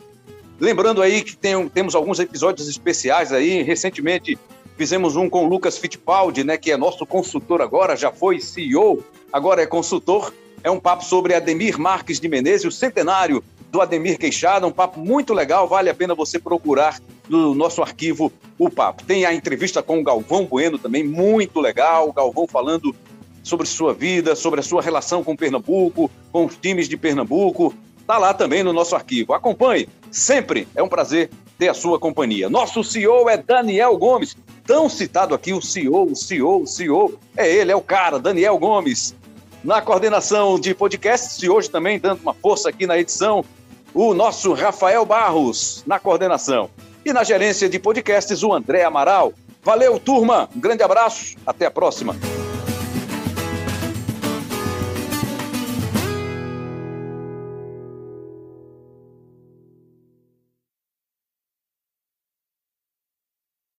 Lembrando aí que tem, temos alguns episódios especiais aí. Recentemente fizemos um com o Lucas Fittipaldi, né, que é nosso consultor agora, já foi CEO, agora é consultor. É um papo sobre Ademir Marques de Menezes, o centenário do Ademir Queixada, um papo muito legal, vale a pena você procurar no nosso arquivo o papo. Tem a entrevista com o Galvão Bueno também, muito legal, o Galvão falando sobre sua vida, sobre a sua relação com Pernambuco, com os times de Pernambuco, tá lá também no nosso arquivo. Acompanhe, sempre é um prazer ter a sua companhia. Nosso CEO é Daniel Gomes, tão citado aqui o CEO, o CEO, o CEO, é ele, é o cara, Daniel Gomes. Na coordenação de podcasts e hoje também dando uma força aqui na edição, o nosso Rafael Barros na coordenação. E na gerência de podcasts, o André Amaral. Valeu, turma. Um grande abraço. Até a próxima.